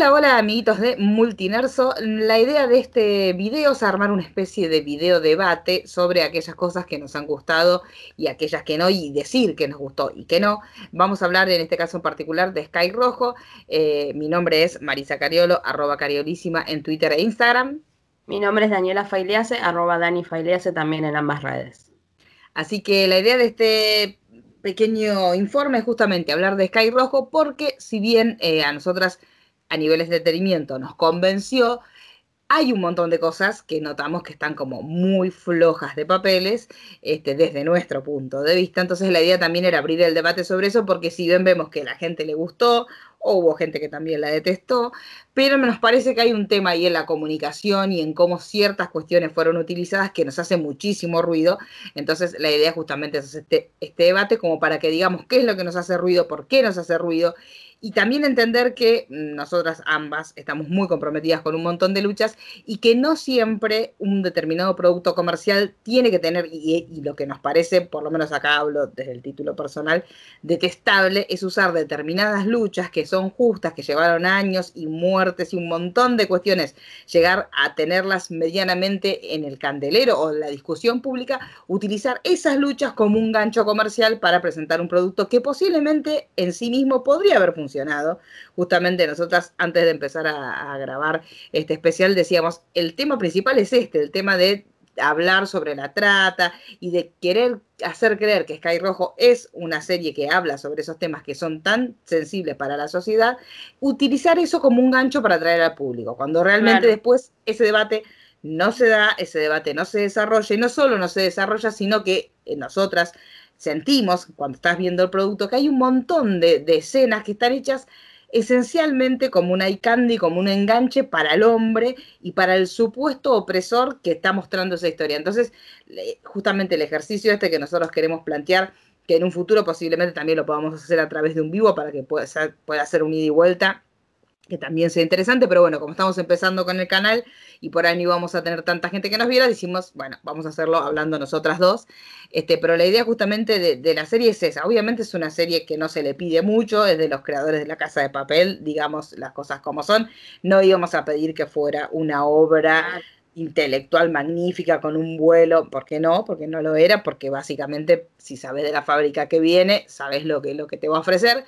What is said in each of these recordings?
Hola, hola amiguitos de Multinerso. La idea de este video es armar una especie de video debate sobre aquellas cosas que nos han gustado y aquellas que no, y decir que nos gustó y que no. Vamos a hablar en este caso en particular de Sky Rojo. Eh, mi nombre es Marisa Cariolo, arroba cariolísima en Twitter e Instagram. Mi nombre es Daniela Failease, arroba Dani Failease también en ambas redes. Así que la idea de este pequeño informe es justamente hablar de Sky Rojo porque si bien eh, a nosotras a niveles de detenimiento nos convenció, hay un montón de cosas que notamos que están como muy flojas de papeles este, desde nuestro punto de vista. Entonces la idea también era abrir el debate sobre eso porque si bien vemos que la gente le gustó o hubo gente que también la detestó, pero nos parece que hay un tema ahí en la comunicación y en cómo ciertas cuestiones fueron utilizadas que nos hace muchísimo ruido. Entonces la idea justamente es este, este debate como para que digamos qué es lo que nos hace ruido, por qué nos hace ruido y también entender que nosotras ambas estamos muy comprometidas con un montón de luchas y que no siempre un determinado producto comercial tiene que tener, y, lo que nos parece, por lo menos acá hablo desde el título personal, detestable, es usar determinadas luchas que son justas, que llevaron años y muertes y un montón de cuestiones, llegar a tenerlas medianamente en el candelero o en la discusión pública, utilizar esas luchas como un gancho comercial para presentar un producto que posiblemente en sí mismo podría haber funcionado Justamente nosotras antes de empezar a, grabar este especial decíamos, el tema principal es este, el tema de hablar sobre la trata y de querer hacer creer que Sky Rojo es una serie que habla sobre esos temas que son tan sensibles para la sociedad, utilizar eso como un gancho para atraer al público, cuando realmente después ese debate no se da, ese debate no se desarrolla y no solo no se desarrolla, sino que nosotras sentimos cuando estás viendo el producto que hay un montón de, escenas que están hechas esencialmente como un eye candy, como un enganche para el hombre y para el supuesto opresor que está mostrando esa historia. Entonces, justamente el ejercicio este que nosotros queremos plantear, que en un futuro posiblemente también lo podamos hacer a través de un vivo para que pueda pueda ser un ida y vuelta que también sea interesante, pero bueno, como estamos empezando con el canal y por ahí no íbamos a tener tanta gente que nos viera, decimos, bueno, vamos a hacerlo hablando nosotras dos. Este, pero la idea justamente de, la serie es esa. Obviamente es una serie que no se le pide mucho, es de los creadores de la Casa de Papel, digamos las cosas como son. No íbamos a pedir que fuera una obra intelectual magnífica con un vuelo, ¿por qué no? Porque no lo era, porque básicamente si sabes de la fábrica que viene, sabes lo que, lo que te va a ofrecer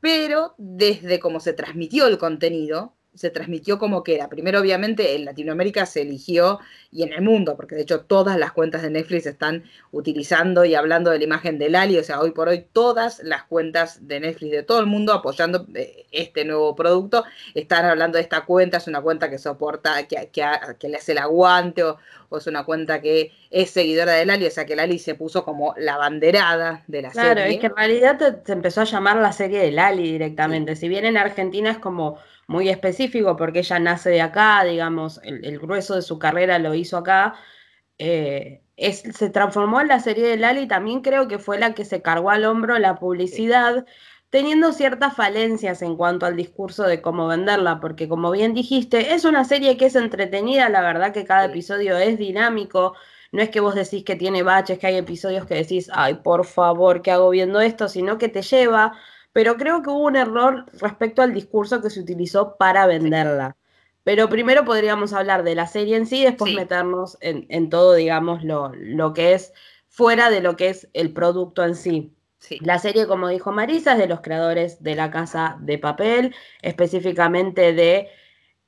pero desde cómo se transmitió el contenido, se transmitió como que era. Primero, obviamente, en Latinoamérica se eligió y en el mundo, porque de hecho todas las cuentas de Netflix están utilizando y hablando de la imagen de Lali, o sea, hoy por hoy todas las cuentas de Netflix de todo el mundo apoyando eh, este nuevo producto, están hablando de esta cuenta, es una cuenta que soporta, que, que, le hace el aguante, o, es una cuenta que es seguidora de Lali, o sea que Lali se puso como la banderada de la serie. Claro, es que en realidad se empezó a llamar la serie de Lali directamente, si bien en Argentina es como muy específico porque ella nace de acá, digamos, el, grueso de su carrera lo hizo acá. Eh, se transformó en la serie de Lali, también creo que fue la que se cargó al hombro la publicidad, teniendo ciertas falencias en cuanto al discurso de cómo venderla, porque como bien dijiste, es una serie que es entretenida, la verdad que cada episodio es dinámico, no es que vos decís que tiene baches, que hay episodios que decís, ay, por favor, ¿qué hago viendo esto? Sino que te lleva pero creo que hubo un error respecto al discurso que se utilizó para venderla. Pero primero podríamos hablar de la serie en sí, después meternos en, todo, digamos, lo, lo, que es fuera de lo que es el producto en sí. La serie, como dijo Marisa, es de los creadores de La Casa de Papel, específicamente de,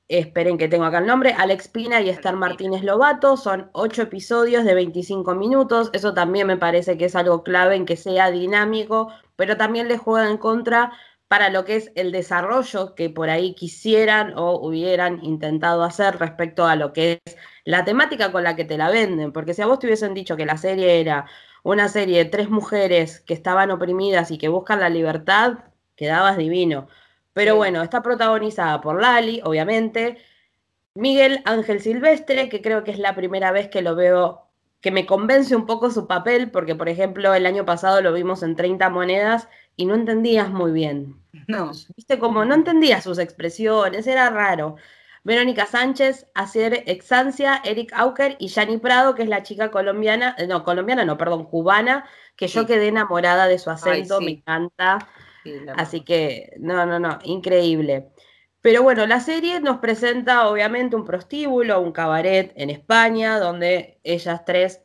esperen que tengo acá el nombre, Alex Pina y Esther Martínez Lobato. Son ocho episodios de 25 minutos. Eso también me parece que es algo clave en que sea dinámico, pero también le juega en contra para lo que es el desarrollo que por ahí quisieran o hubieran intentado hacer respecto a lo que es la temática con la que te la venden. Porque si a vos te hubiesen dicho que la serie era una serie de tres mujeres que estaban oprimidas y que buscan la libertad, quedabas divino. Pero bueno, está protagonizada por Lali, obviamente. Miguel Ángel Silvestre, que creo que es la primera vez que lo veo que me convence un poco su papel, porque por ejemplo el año pasado lo vimos en 30 monedas y no entendías muy bien. No. Viste como no entendías sus expresiones, era raro. Verónica Sánchez, Acier Exancia, Eric Auker y Yani Prado, que es la chica colombiana, eh, no, colombiana, no, perdón, cubana, que yo quedé enamorada de su acento, me encanta. Así que, no, no, no, increíble. Pero bueno, la serie nos presenta obviamente un prostíbulo, un cabaret en España, donde ellas tres,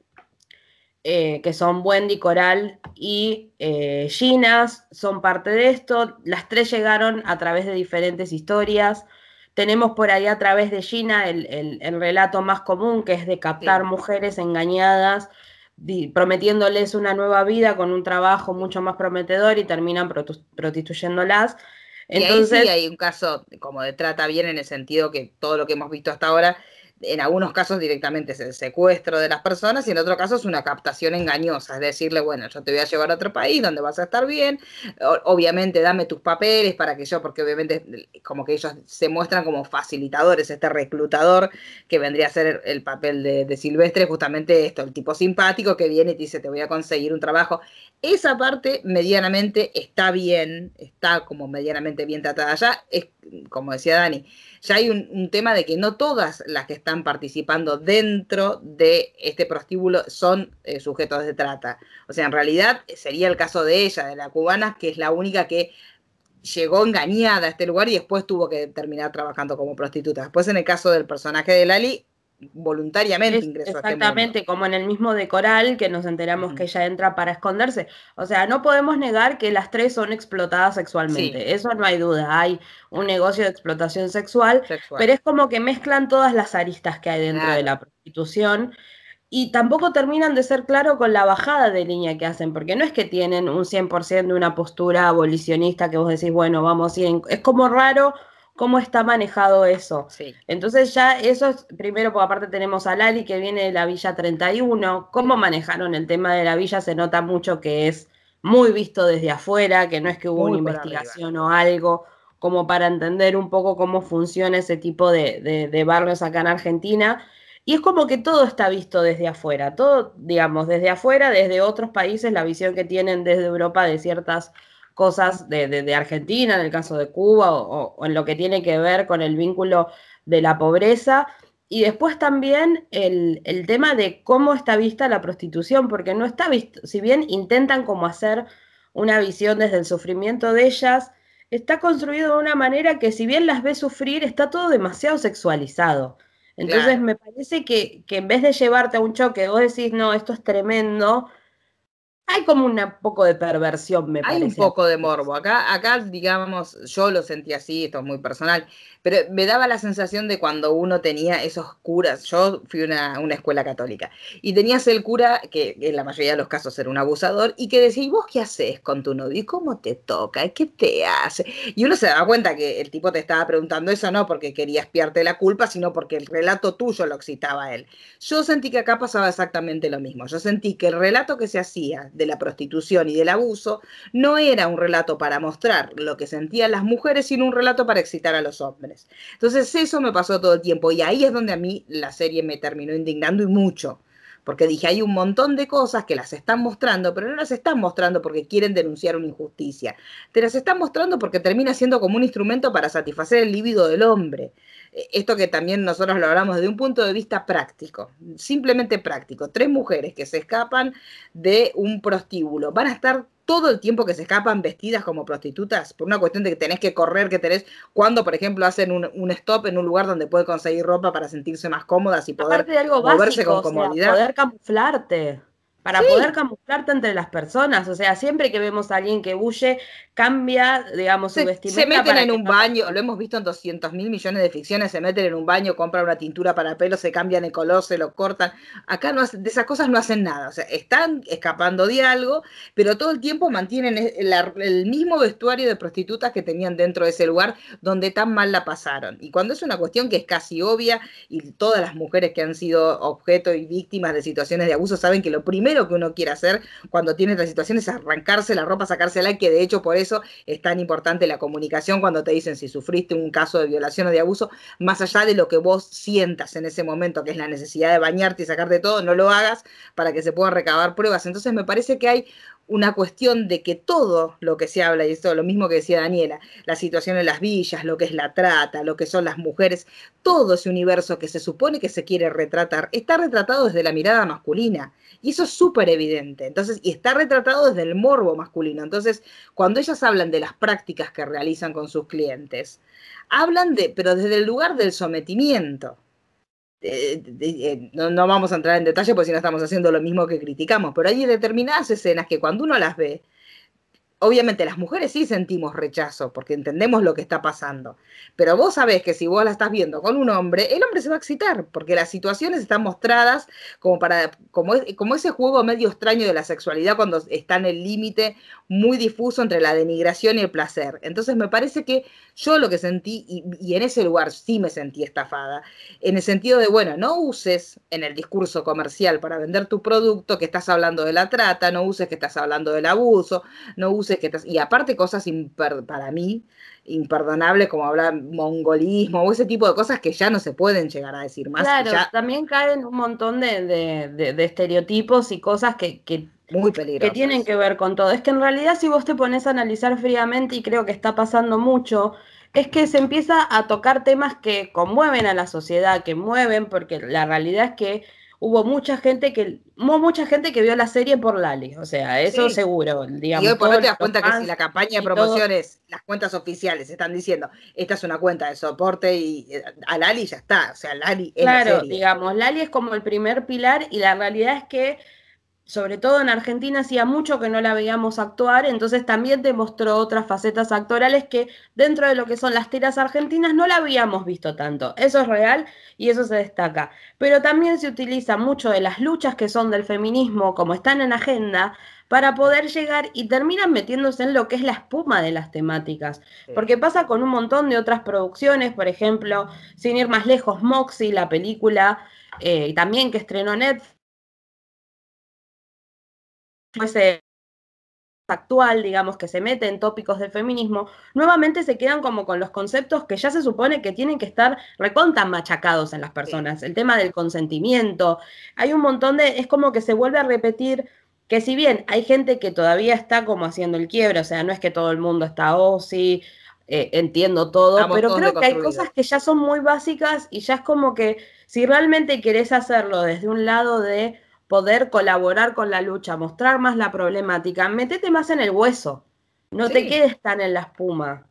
eh, que son Wendy, Coral y eh, Ginas, son parte de esto. Las tres llegaron a través de diferentes historias. Tenemos por ahí a través de Gina el, relato más común, que es de captar mujeres engañadas, prometiéndoles una nueva vida con un trabajo mucho más prometedor y terminan prostituyéndolas. Entonces, y ahí sí hay un caso como de trata bien en el sentido que todo lo que hemos visto hasta ahora en algunos casos directamente es el secuestro de las personas y en otro caso es una captación engañosa, es decirle, bueno, yo te voy a llevar a otro país donde vas a estar bien, obviamente dame tus papeles para que yo, porque obviamente como que ellos se muestran como facilitadores, este reclutador que vendría a ser el papel de, de Silvestre, justamente esto, el tipo simpático que viene y te dice, te voy a conseguir un trabajo. Esa parte medianamente está bien, está como medianamente bien tratada ya, es como decía Dani, ya hay un, tema de que no todas las que están participando dentro de este prostíbulo son eh, sujetos de trata. O sea, en realidad sería el caso de ella, de la cubana, que es la única que llegó engañada a este lugar y después tuvo que terminar trabajando como prostituta. Después en el caso del personaje de Lali, voluntariamente ingresó Exactamente, a este como en el mismo de Coral, que nos enteramos que ella entra para esconderse. O sea, no podemos negar que las tres son explotadas sexualmente, eso no hay duda, hay un negocio de explotación sexual, pero es como que mezclan todas las aristas que hay dentro de la prostitución y tampoco terminan de ser claro con la bajada de línea que hacen, porque no es que tienen un 100% de una postura abolicionista que vos decís, bueno, vamos a ir, es como raro cómo está manejado eso. Entonces ya eso es, primero, porque aparte tenemos a Lali que viene de la Villa 31, cómo manejaron el tema de la villa se nota mucho que es muy visto desde afuera, que no es que hubo una investigación o algo, como para entender un poco cómo funciona ese tipo de, de barrios acá en Argentina. Y es como que todo está visto desde afuera, todo, digamos, desde afuera, desde otros países, la visión que tienen desde Europa de ciertas cosas de, Argentina, en el caso de Cuba, o, en lo que tiene que ver con el vínculo de la pobreza. Y después también el, tema de cómo está vista la prostitución, porque no está visto, si bien intentan como hacer una visión desde el sufrimiento de ellas, está construido de una manera que si bien las ves sufrir, está todo demasiado sexualizado. Entonces me parece que, que, en vez de llevarte a un choque, vos decís, no, esto es tremendo, hay como un poco de perversión, me parece. Hay un poco de morbo. Acá, acá, digamos, yo lo sentí así, esto es muy personal, pero me daba la sensación de cuando uno tenía esos curas. Yo fui a una, escuela católica y tenías el cura, que en la mayoría de los casos era un abusador, y que decía, ¿y vos qué haces con tu novio? ¿Y cómo te toca? ¿Qué te hace? Y uno se daba cuenta que el tipo te estaba preguntando eso no porque quería espiarte la culpa, sino porque el relato tuyo lo excitaba a él. Yo sentí que acá pasaba exactamente lo mismo. Yo sentí que el relato que se hacía de la prostitución y del abuso no era un relato para mostrar lo que sentían las mujeres, sino un relato para excitar a los hombres. Entonces eso me pasó todo el tiempo y ahí es donde a mí la serie me terminó indignando y mucho. Porque dije, hay un montón de cosas que las están mostrando, pero no las están mostrando porque quieren denunciar una injusticia. Te las están mostrando porque termina siendo como un instrumento para satisfacer el líbido del hombre esto que también nosotros lo hablamos desde un punto de vista práctico, simplemente práctico. Tres mujeres que se escapan de un prostíbulo van a estar todo el tiempo que se escapan vestidas como prostitutas, por una cuestión de que tenés que correr, que tenés, cuando por ejemplo hacen un, stop en un lugar donde puede conseguir ropa para sentirse más cómodas y poder moverse con comodidad. poder camuflarte para poder camuflarte entre las personas. O sea, siempre que vemos a alguien que huye, cambia, digamos, su vestimenta. Se meten en un baño, lo hemos visto en 200 mil millones de ficciones, se meten en un baño, compran una tintura para pelo, se cambian el color, se lo cortan. Acá no de esas cosas no hacen nada. O sea, están escapando de algo, pero todo el tiempo mantienen el, mismo vestuario de prostitutas que tenían dentro de ese lugar donde tan mal la pasaron. Y cuando es una cuestión que es casi obvia, y todas las mujeres que han sido objeto y víctimas de situaciones de abuso saben que lo primero que uno quiere hacer cuando tiene esta situación es arrancarse la ropa, sacársela, que de hecho por eso es tan importante la comunicación cuando te dicen si sufriste un caso de violación o de abuso, más allá de lo que vos sientas en ese momento, que es la necesidad de bañarte y sacarte todo, no lo hagas para que se puedan recabar pruebas. Entonces me parece que hay una cuestión de que todo lo que se habla, y esto lo mismo que decía Daniela, la situación en las villas, lo que es la trata, lo que son las mujeres, todo ese universo que se supone que se quiere retratar, está retratado desde la mirada masculina. Y eso es súper evidente. Entonces, y está retratado desde el morbo masculino. Entonces, cuando ellas hablan de las prácticas que realizan con sus clientes, hablan de, pero desde el lugar del sometimiento. Eh, eh, no, vamos a entrar en detalle porque si no estamos haciendo lo mismo que criticamos, pero hay determinadas escenas que cuando uno las ve, obviamente las mujeres sí sentimos rechazo porque entendemos lo que está pasando, pero vos sabés que si vos la estás viendo con un hombre, el hombre se va a excitar porque las situaciones están mostradas como para como, como ese juego medio extraño de la sexualidad cuando está en el límite muy difuso entre la denigración y el placer. Entonces me parece que yo lo que sentí, y, en ese lugar sí me sentí estafada, en el sentido de, bueno, no uses en el discurso comercial para vender tu producto que estás hablando de la trata, no uses que estás hablando del abuso, no uses Y aparte cosas para mí imperdonables como hablar mongolismo o ese tipo de cosas que ya no se pueden llegar a decir más. Claro, también caen un montón de, estereotipos y cosas que, que muy Que tienen que ver con todo. Es que en realidad si vos te pones a analizar fríamente, y creo que está pasando mucho, es que se empieza a tocar temas que conmueven a la sociedad, que mueven, porque la realidad es que hubo mucha gente que hubo mucha gente que vio la serie por Lali, o sea, eso seguro, digamos. Y hoy por no te das cuenta que si la campaña de promociones, las cuentas oficiales están diciendo, esta es una cuenta de soporte y eh, a Lali ya está, o sea, Lali es Claro, digamos, Lali es como el primer pilar y la realidad es que sobre todo en Argentina hacía mucho que no la veíamos actuar, entonces también demostró otras facetas actorales que dentro de lo que son las tiras argentinas no la habíamos visto tanto. Eso es real y eso se destaca. Pero también se utiliza mucho de las luchas que son del feminismo, como están en agenda, para poder llegar y terminan metiéndose en lo que es la espuma de las temáticas. Porque pasa con un montón de otras producciones, por ejemplo, sin ir más lejos, Moxie, la película, eh, también que estrenó Netflix fuese actual, digamos, que se mete en tópicos del feminismo, nuevamente se quedan como con los conceptos que ya se supone que tienen que estar recontan machacados en las personas. El tema del consentimiento, hay un montón de, es como que se vuelve a repetir que si bien hay gente que todavía está como haciendo el quiebre, o sea, no es que todo el mundo está, oh, sí, eh, entiendo todo, pero creo que hay cosas que ya son muy básicas y ya es como que si realmente querés hacerlo desde un lado de poder colaborar con la lucha, mostrar más la problemática, metete más en el hueso, no te quedes tan en la espuma.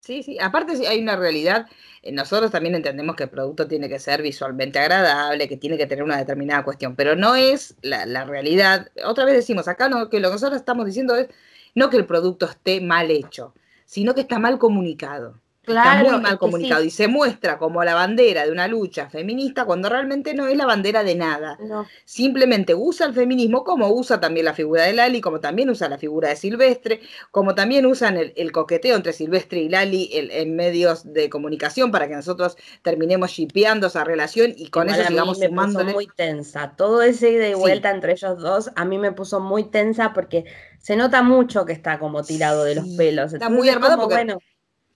Sí, sí, aparte hay una realidad, eh, nosotros también entendemos que el producto tiene que ser visualmente agradable, que tiene que tener una determinada cuestión, pero no es la, realidad. Otra vez decimos, acá no, que lo que nosotros estamos diciendo es no que el producto esté mal hecho, sino que está mal comunicado está muy mal comunicado y se muestra como la bandera de una lucha feminista cuando realmente no es la bandera de nada. Simplemente usa el feminismo como usa también la figura de Lali, como también usa la figura de Silvestre, como también usan el, coqueteo entre Silvestre y Lali en medios de comunicación para que nosotros terminemos shipeando esa relación y con eso sigamos me Puso muy tensa. Todo ese ida y vuelta entre ellos dos a mí me puso muy tensa porque se nota mucho que está como tirado de los pelos. Está muy armado porque bueno,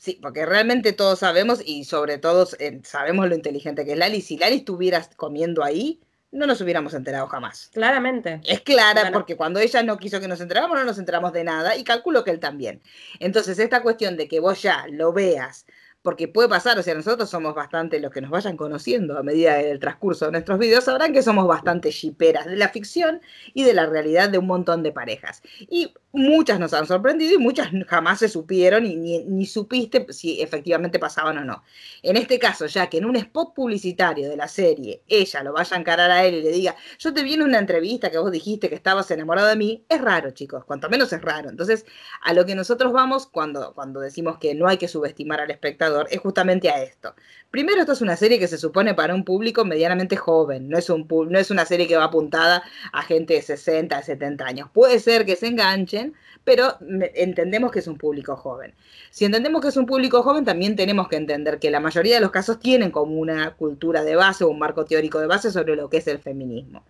Sí, porque realmente todos sabemos y sobre todo eh, sabemos lo inteligente que es Lali. Si Lali estuviera comiendo ahí, no nos hubiéramos enterado jamás. Claramente. Es clara porque cuando ella no quiso que nos enteráramos, no nos enteramos de nada y calculo que él también. Entonces, esta cuestión de que vos ya lo veas porque puede pasar, o sea, nosotros somos bastante, los que nos vayan conociendo a medida del transcurso de nuestros videos, sabrán que somos bastante shiperas de la ficción y de la realidad de un montón de parejas. Y muchas nos han sorprendido y muchas jamás se supieron y ni, supiste si efectivamente pasaban o no. En este caso, ya que en un spot publicitario de la serie ella lo vaya a encarar a él y le diga, yo te vi en una entrevista que vos dijiste que estabas enamorado de mí, es raro, chicos, cuanto menos es raro. Entonces, a lo que nosotros vamos cuando, cuando decimos que no hay que subestimar al espectador, es justamente a esto. Primero, esto es una serie que se supone para un público medianamente joven, no es, un, no es una serie que va apuntada a gente de 60, de 70 años. Puede ser que se enganchen, pero entendemos que es un público joven. Si entendemos que es un público joven, también tenemos que entender que la mayoría de los casos tienen como una cultura de base o un marco teórico de base sobre lo que es el feminismo.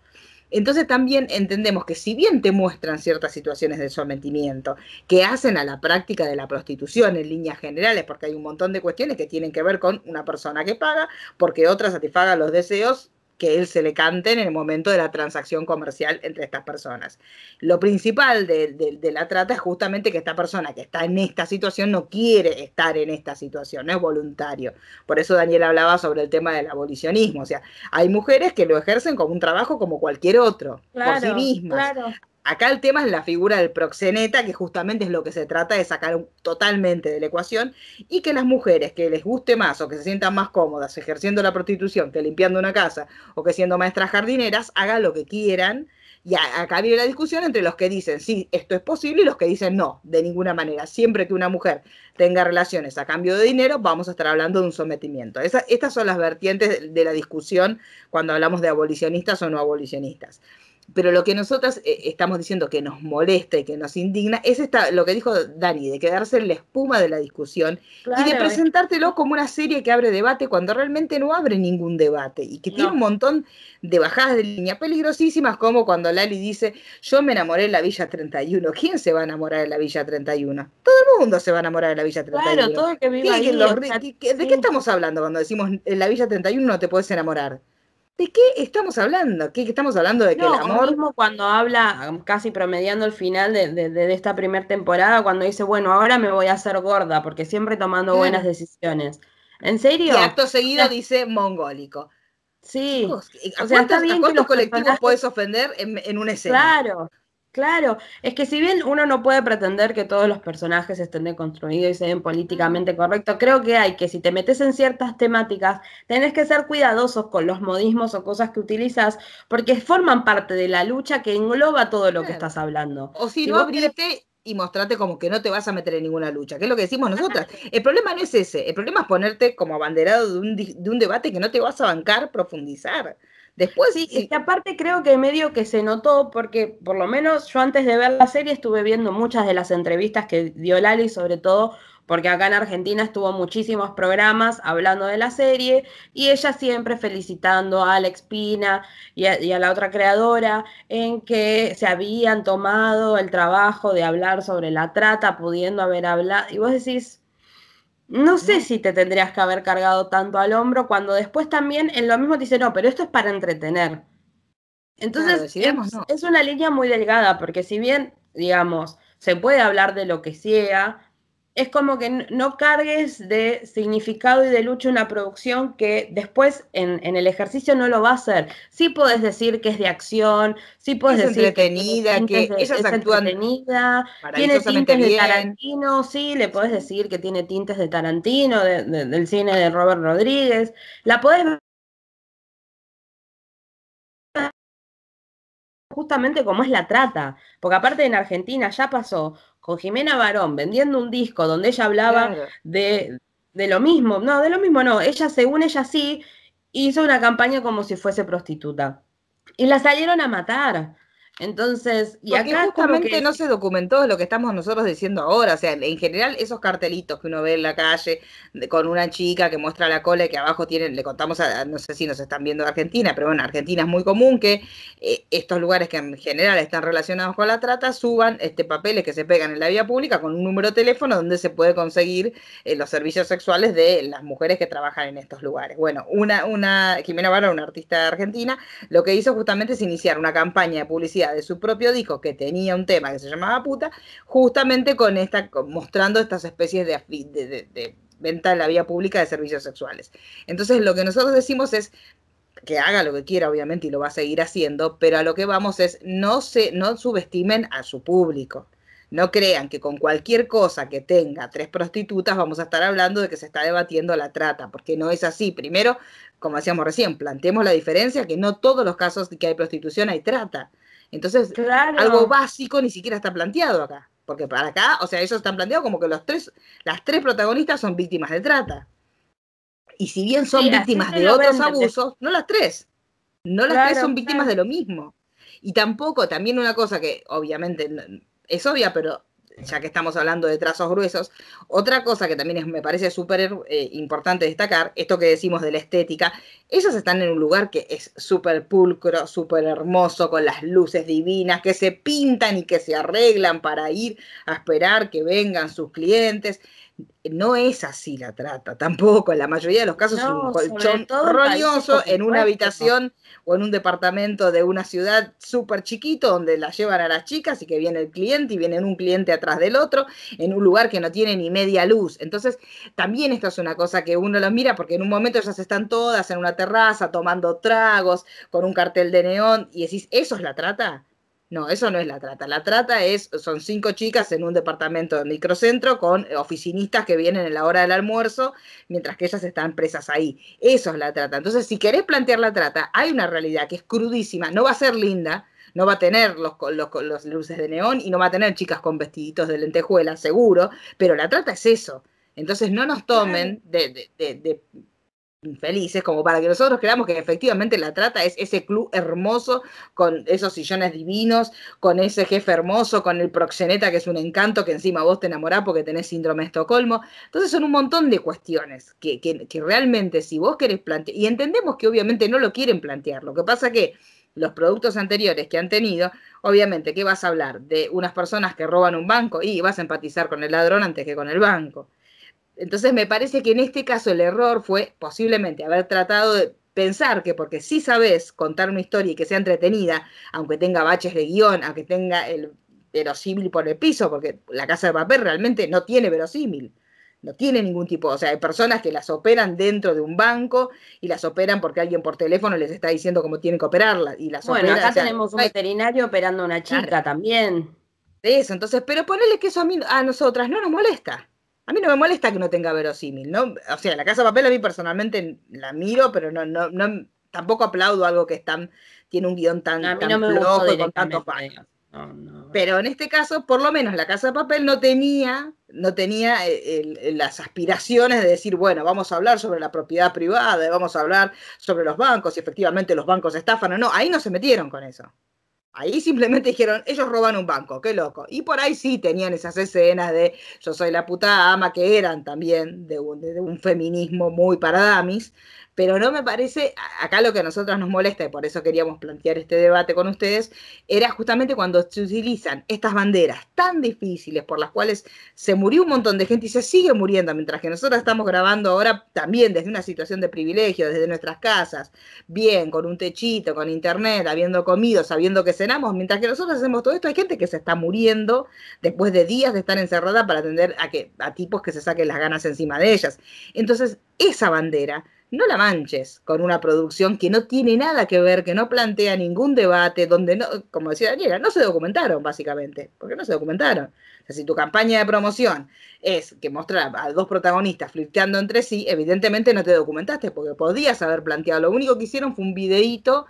Entonces también entendemos que si bien te muestran ciertas situaciones de sometimiento que hacen a la práctica de la prostitución en líneas generales, porque hay un montón de cuestiones que tienen que ver con una persona que paga, porque otra satisfaga los deseos que él se le cante en el momento de la transacción comercial entre estas personas. Lo principal de, la trata es justamente que esta persona que está en esta situación no quiere estar en esta situación, no es voluntario. Por eso Daniel hablaba sobre el tema del abolicionismo. O sea, hay mujeres que lo ejercen como un trabajo como cualquier otro, por sí mismas. Claro. Acá el tema es la figura del proxeneta, que justamente es lo que se trata de sacar totalmente de la ecuación, y que las mujeres que les guste más o que se sientan más cómodas ejerciendo la prostitución que limpiando una casa o que siendo maestras jardineras, hagan lo que quieran. Y acá viene la discusión entre los que dicen, sí, esto es posible, y los que dicen, no, de ninguna manera. Siempre que una mujer tenga relaciones a cambio de dinero, vamos a estar hablando de un sometimiento. estas son las vertientes de la discusión cuando hablamos de abolicionistas o no abolicionistas. Pero lo que nosotras eh, estamos diciendo que nos molesta y que nos indigna es esta, lo que dijo Dani, de quedarse en la espuma de la discusión y de presentártelo como una serie que abre debate cuando realmente no abre ningún debate y que tiene un montón de bajadas de línea peligrosísimas, como cuando Lali dice, yo me enamoré en la Villa 31. ¿Quién se va a enamorar en la Villa 31? Todo el mundo se va a enamorar en la Villa 31. Claro, todo el que vive ahí. ¿De qué estamos hablando cuando decimos en la Villa 31 no te puedes enamorar? ¿De qué estamos hablando? ¿Qué, estamos hablando de que el amor. mismo cuando habla, casi promediando el final de, esta primera temporada, cuando dice, bueno, ahora me voy a hacer gorda, porque siempre tomando buenas decisiones. ¿En serio? Y acto seguido dice mongólico. Sí. o sea, cuántos colectivos puedes ofender en, en una escena? Claro. Claro, es que si bien uno no puede pretender que todos los personajes estén deconstruidos y se den políticamente correctos, creo que hay que si te metes en ciertas temáticas, tenés que ser cuidadosos con los modismos o cosas que utilizas, porque forman parte de la lucha que engloba todo lo que estás hablando. O si, no, abrite y mostrate como que no te vas a meter en ninguna lucha, que es lo que decimos nosotras. El problema no es ese, el problema es ponerte como abanderado de un, de un debate que no te vas a bancar profundizar. Después sí, y que aparte creo que medio que se notó, porque por lo menos yo antes de ver la serie estuve viendo muchas de las entrevistas que dio Lali, sobre todo porque acá en Argentina estuvo muchísimos programas hablando de la serie y ella siempre felicitando a Alex Pina y a, y a, la otra creadora en que se habían tomado el trabajo de hablar sobre la trata, pudiendo haber hablado. Y vos decís, no sé si te tendrías que haber cargado tanto al hombro cuando después también en lo mismo te dice, no, pero esto es para entretener. Entonces es, una línea muy delgada, porque si bien, digamos, se puede hablar de lo que sea, es como que no cargues de significado y de lucha una producción que después en, el ejercicio no lo va a hacer. Sí puedes decir que es de acción, sí puedes decir entretenida, que, es, entretenida, tiene tintes de Tarantino, sí, le puedes decir que tiene tintes de Tarantino, del cine de Robert Rodríguez. La puedes justamente como es la trata, porque aparte en Argentina ya pasó con Jimena Barón vendiendo un disco donde ella hablaba de, de, lo mismo, no, de lo mismo no, ella según ella sí hizo una campaña como si fuese prostituta. Y la salieron a matar. Entonces, y acá justamente no se documentó lo que estamos nosotros diciendo ahora, o sea, en general esos cartelitos que uno ve en la calle con una chica que muestra la cola y que abajo tienen, le contamos, a, no sé si nos están viendo de Argentina, pero bueno, Argentina es muy común que eh, estos lugares que en general están relacionados con la trata suban este papeles que se pegan en la vía pública con un número de teléfono donde se puede conseguir eh, los servicios sexuales de las mujeres que trabajan en estos lugares. Bueno, una, una Jimena Barra, una artista de Argentina, lo que hizo justamente es iniciar una campaña de publicidad de su propio disco que tenía un tema que se llamaba puta, justamente con esta, mostrando estas especies de, de, venta en la vía pública de servicios sexuales. Entonces lo que nosotros decimos es que haga lo que quiera, obviamente, y lo va a seguir haciendo, pero a lo que vamos es no se, no subestimen a su público. No crean que con cualquier cosa que tenga tres prostitutas vamos a estar hablando de que se está debatiendo la trata, porque no es así. Primero, como decíamos recién, planteemos la diferencia que no todos los casos que hay prostitución hay trata. Entonces, algo básico ni siquiera está planteado acá. Porque para acá, o sea, ellos están planteados como que los tres, las tres protagonistas son víctimas de trata. Y si bien son víctimas de otros abusos, no las tres. No las tres son víctimas de lo mismo. Y tampoco, también una cosa que obviamente es obvia, pero ya que estamos hablando de trazos gruesos, otra cosa que también me parece súper eh, importante destacar, esto que decimos de la estética, ellos están en un lugar que es súper pulcro, súper hermoso, con las luces divinas, que se pintan y que se arreglan para ir a esperar que vengan sus clientes. No es así la trata, tampoco. En la mayoría de los casos es un colchón roñoso en una habitación o en un departamento de una ciudad súper chiquito donde la llevan a las chicas y que viene el cliente y viene un cliente atrás del otro en un lugar que no tiene ni media luz. Entonces, también esto es una cosa que uno lo mira porque en un momento ellas están todas en una terraza tomando tragos con un cartel de neón y decís, ¿eso es la trata? No, eso no es la trata. La trata es, son cinco chicas en un departamento de microcentro con oficinistas que vienen en la hora del almuerzo, mientras que ellas están presas ahí. Eso es la trata. Entonces, si querés plantear la trata, hay una realidad que es crudísima, no va a ser linda, no va a tener los, los, los luces de neón y no va a tener chicas con vestiditos de lentejuela, seguro, pero la trata es eso. Entonces no nos tomen de, de, de felices, como para que nosotros creamos que efectivamente la trata es ese club hermoso, con esos sillones divinos, con ese jefe hermoso, con el proxeneta que es un encanto, que encima vos te enamorás porque tenés síndrome de Estocolmo. Entonces son un montón de cuestiones que, que, que realmente si vos querés plantear, y entendemos que obviamente no lo quieren plantear, lo que pasa que los productos anteriores que han tenido, obviamente, ¿qué vas a hablar? De unas personas que roban un banco y vas a empatizar con el ladrón antes que con el banco. Entonces me parece que en este caso el error fue posiblemente haber tratado de pensar que porque sí sabes contar una historia y que sea entretenida, aunque tenga baches de guion, aunque tenga el verosímil por el piso, porque la casa de papel realmente no tiene verosímil, no tiene ningún tipo, o sea, hay personas que las operan dentro de un banco y las operan porque alguien por teléfono les está diciendo cómo tienen que operarla y las bueno, acá tenemos un veterinario operando a una chica también. Eso, entonces, pero ponerle que eso a, mí, a nosotras no nos molesta. A mí no me molesta que no tenga verosímil, ¿no? O sea, la Casa de Papel a mí personalmente la miro, pero no, no, no tampoco aplaudo algo que es tan, tiene un guion tan, a tan no me flojo y con tantos fallos. Pero en este caso, por lo menos la Casa de Papel no tenía, no tenía eh, el, el, las aspiraciones de decir, bueno, vamos a hablar sobre la propiedad privada, vamos a hablar sobre los bancos, si efectivamente los bancos estafan o no. Ahí no se metieron con eso. Ahí simplemente dijeron, ellos roban un banco, qué loco. Y por ahí sí tenían esas escenas de yo soy la puta ama, que eran también de un, de un feminismo muy para damis, pero no me parece, acá lo que a nosotros nos molesta, y por eso queríamos plantear este debate con ustedes, era justamente cuando se utilizan estas banderas tan difíciles por las cuales se murió un montón de gente y se sigue muriendo, mientras que nosotros estamos grabando ahora también desde una situación de privilegio, desde nuestras casas, bien, con un techito, con internet, habiendo comido, sabiendo que cenamos, mientras que nosotros hacemos todo esto, hay gente que se está muriendo después de días de estar encerrada para atender a, que, a tipos que se saquen las ganas encima de ellas. Entonces, esa bandera no la manches con una producción que no tiene nada que ver, que no plantea ningún debate, donde no, como decía Daniela, no se documentaron básicamente, porque no se documentaron. O sea, si tu campaña de promoción es que mostrar a dos protagonistas flirteando entre sí, evidentemente no te documentaste, porque podías haber planteado. Lo único que hicieron fue un videíto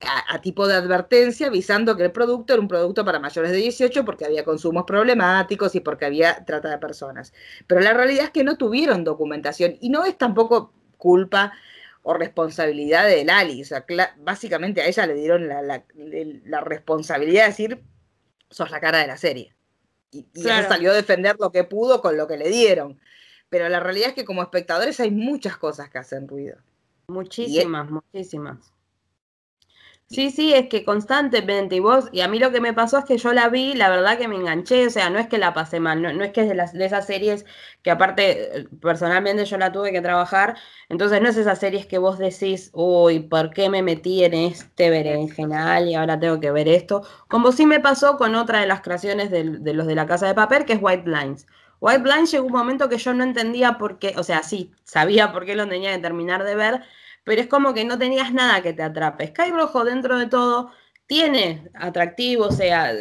a, a, tipo de advertencia avisando que el producto era un producto para mayores de 18 porque había consumos problemáticos y porque había trata de personas. Pero la realidad es que no tuvieron documentación y no es tampoco culpa o responsabilidad de Lali. O sea, básicamente a ella le dieron la, la, la, responsabilidad de decir, sos la cara de la serie. Y, y claro. ella salió a defender lo que pudo con lo que le dieron. Pero la realidad es que como espectadores hay muchas cosas que hacen ruido. Muchísimas, muchísimas. Sí, sí, es que constantemente, y vos, y a mí lo que me pasó es que yo la vi, la verdad que me enganché, o sea, no es que la pasé mal, no, no es que es de, las, de esas series que aparte, eh, personalmente yo la tuve que trabajar, entonces no es esas series que vos decís, uy, ¿por qué me metí en este berenjenal y ahora tengo que ver esto? Como sí me pasó con otra de las creaciones de, los de la Casa de Papel, que es White Blinds. White Blinds llegó un momento que yo no entendía por qué, o sea, sí, sabía por qué lo tenía que terminar de ver, pero es como que no tenías nada que te atrape. Sky Rojo, dentro de todo, tiene atractivo, o sea,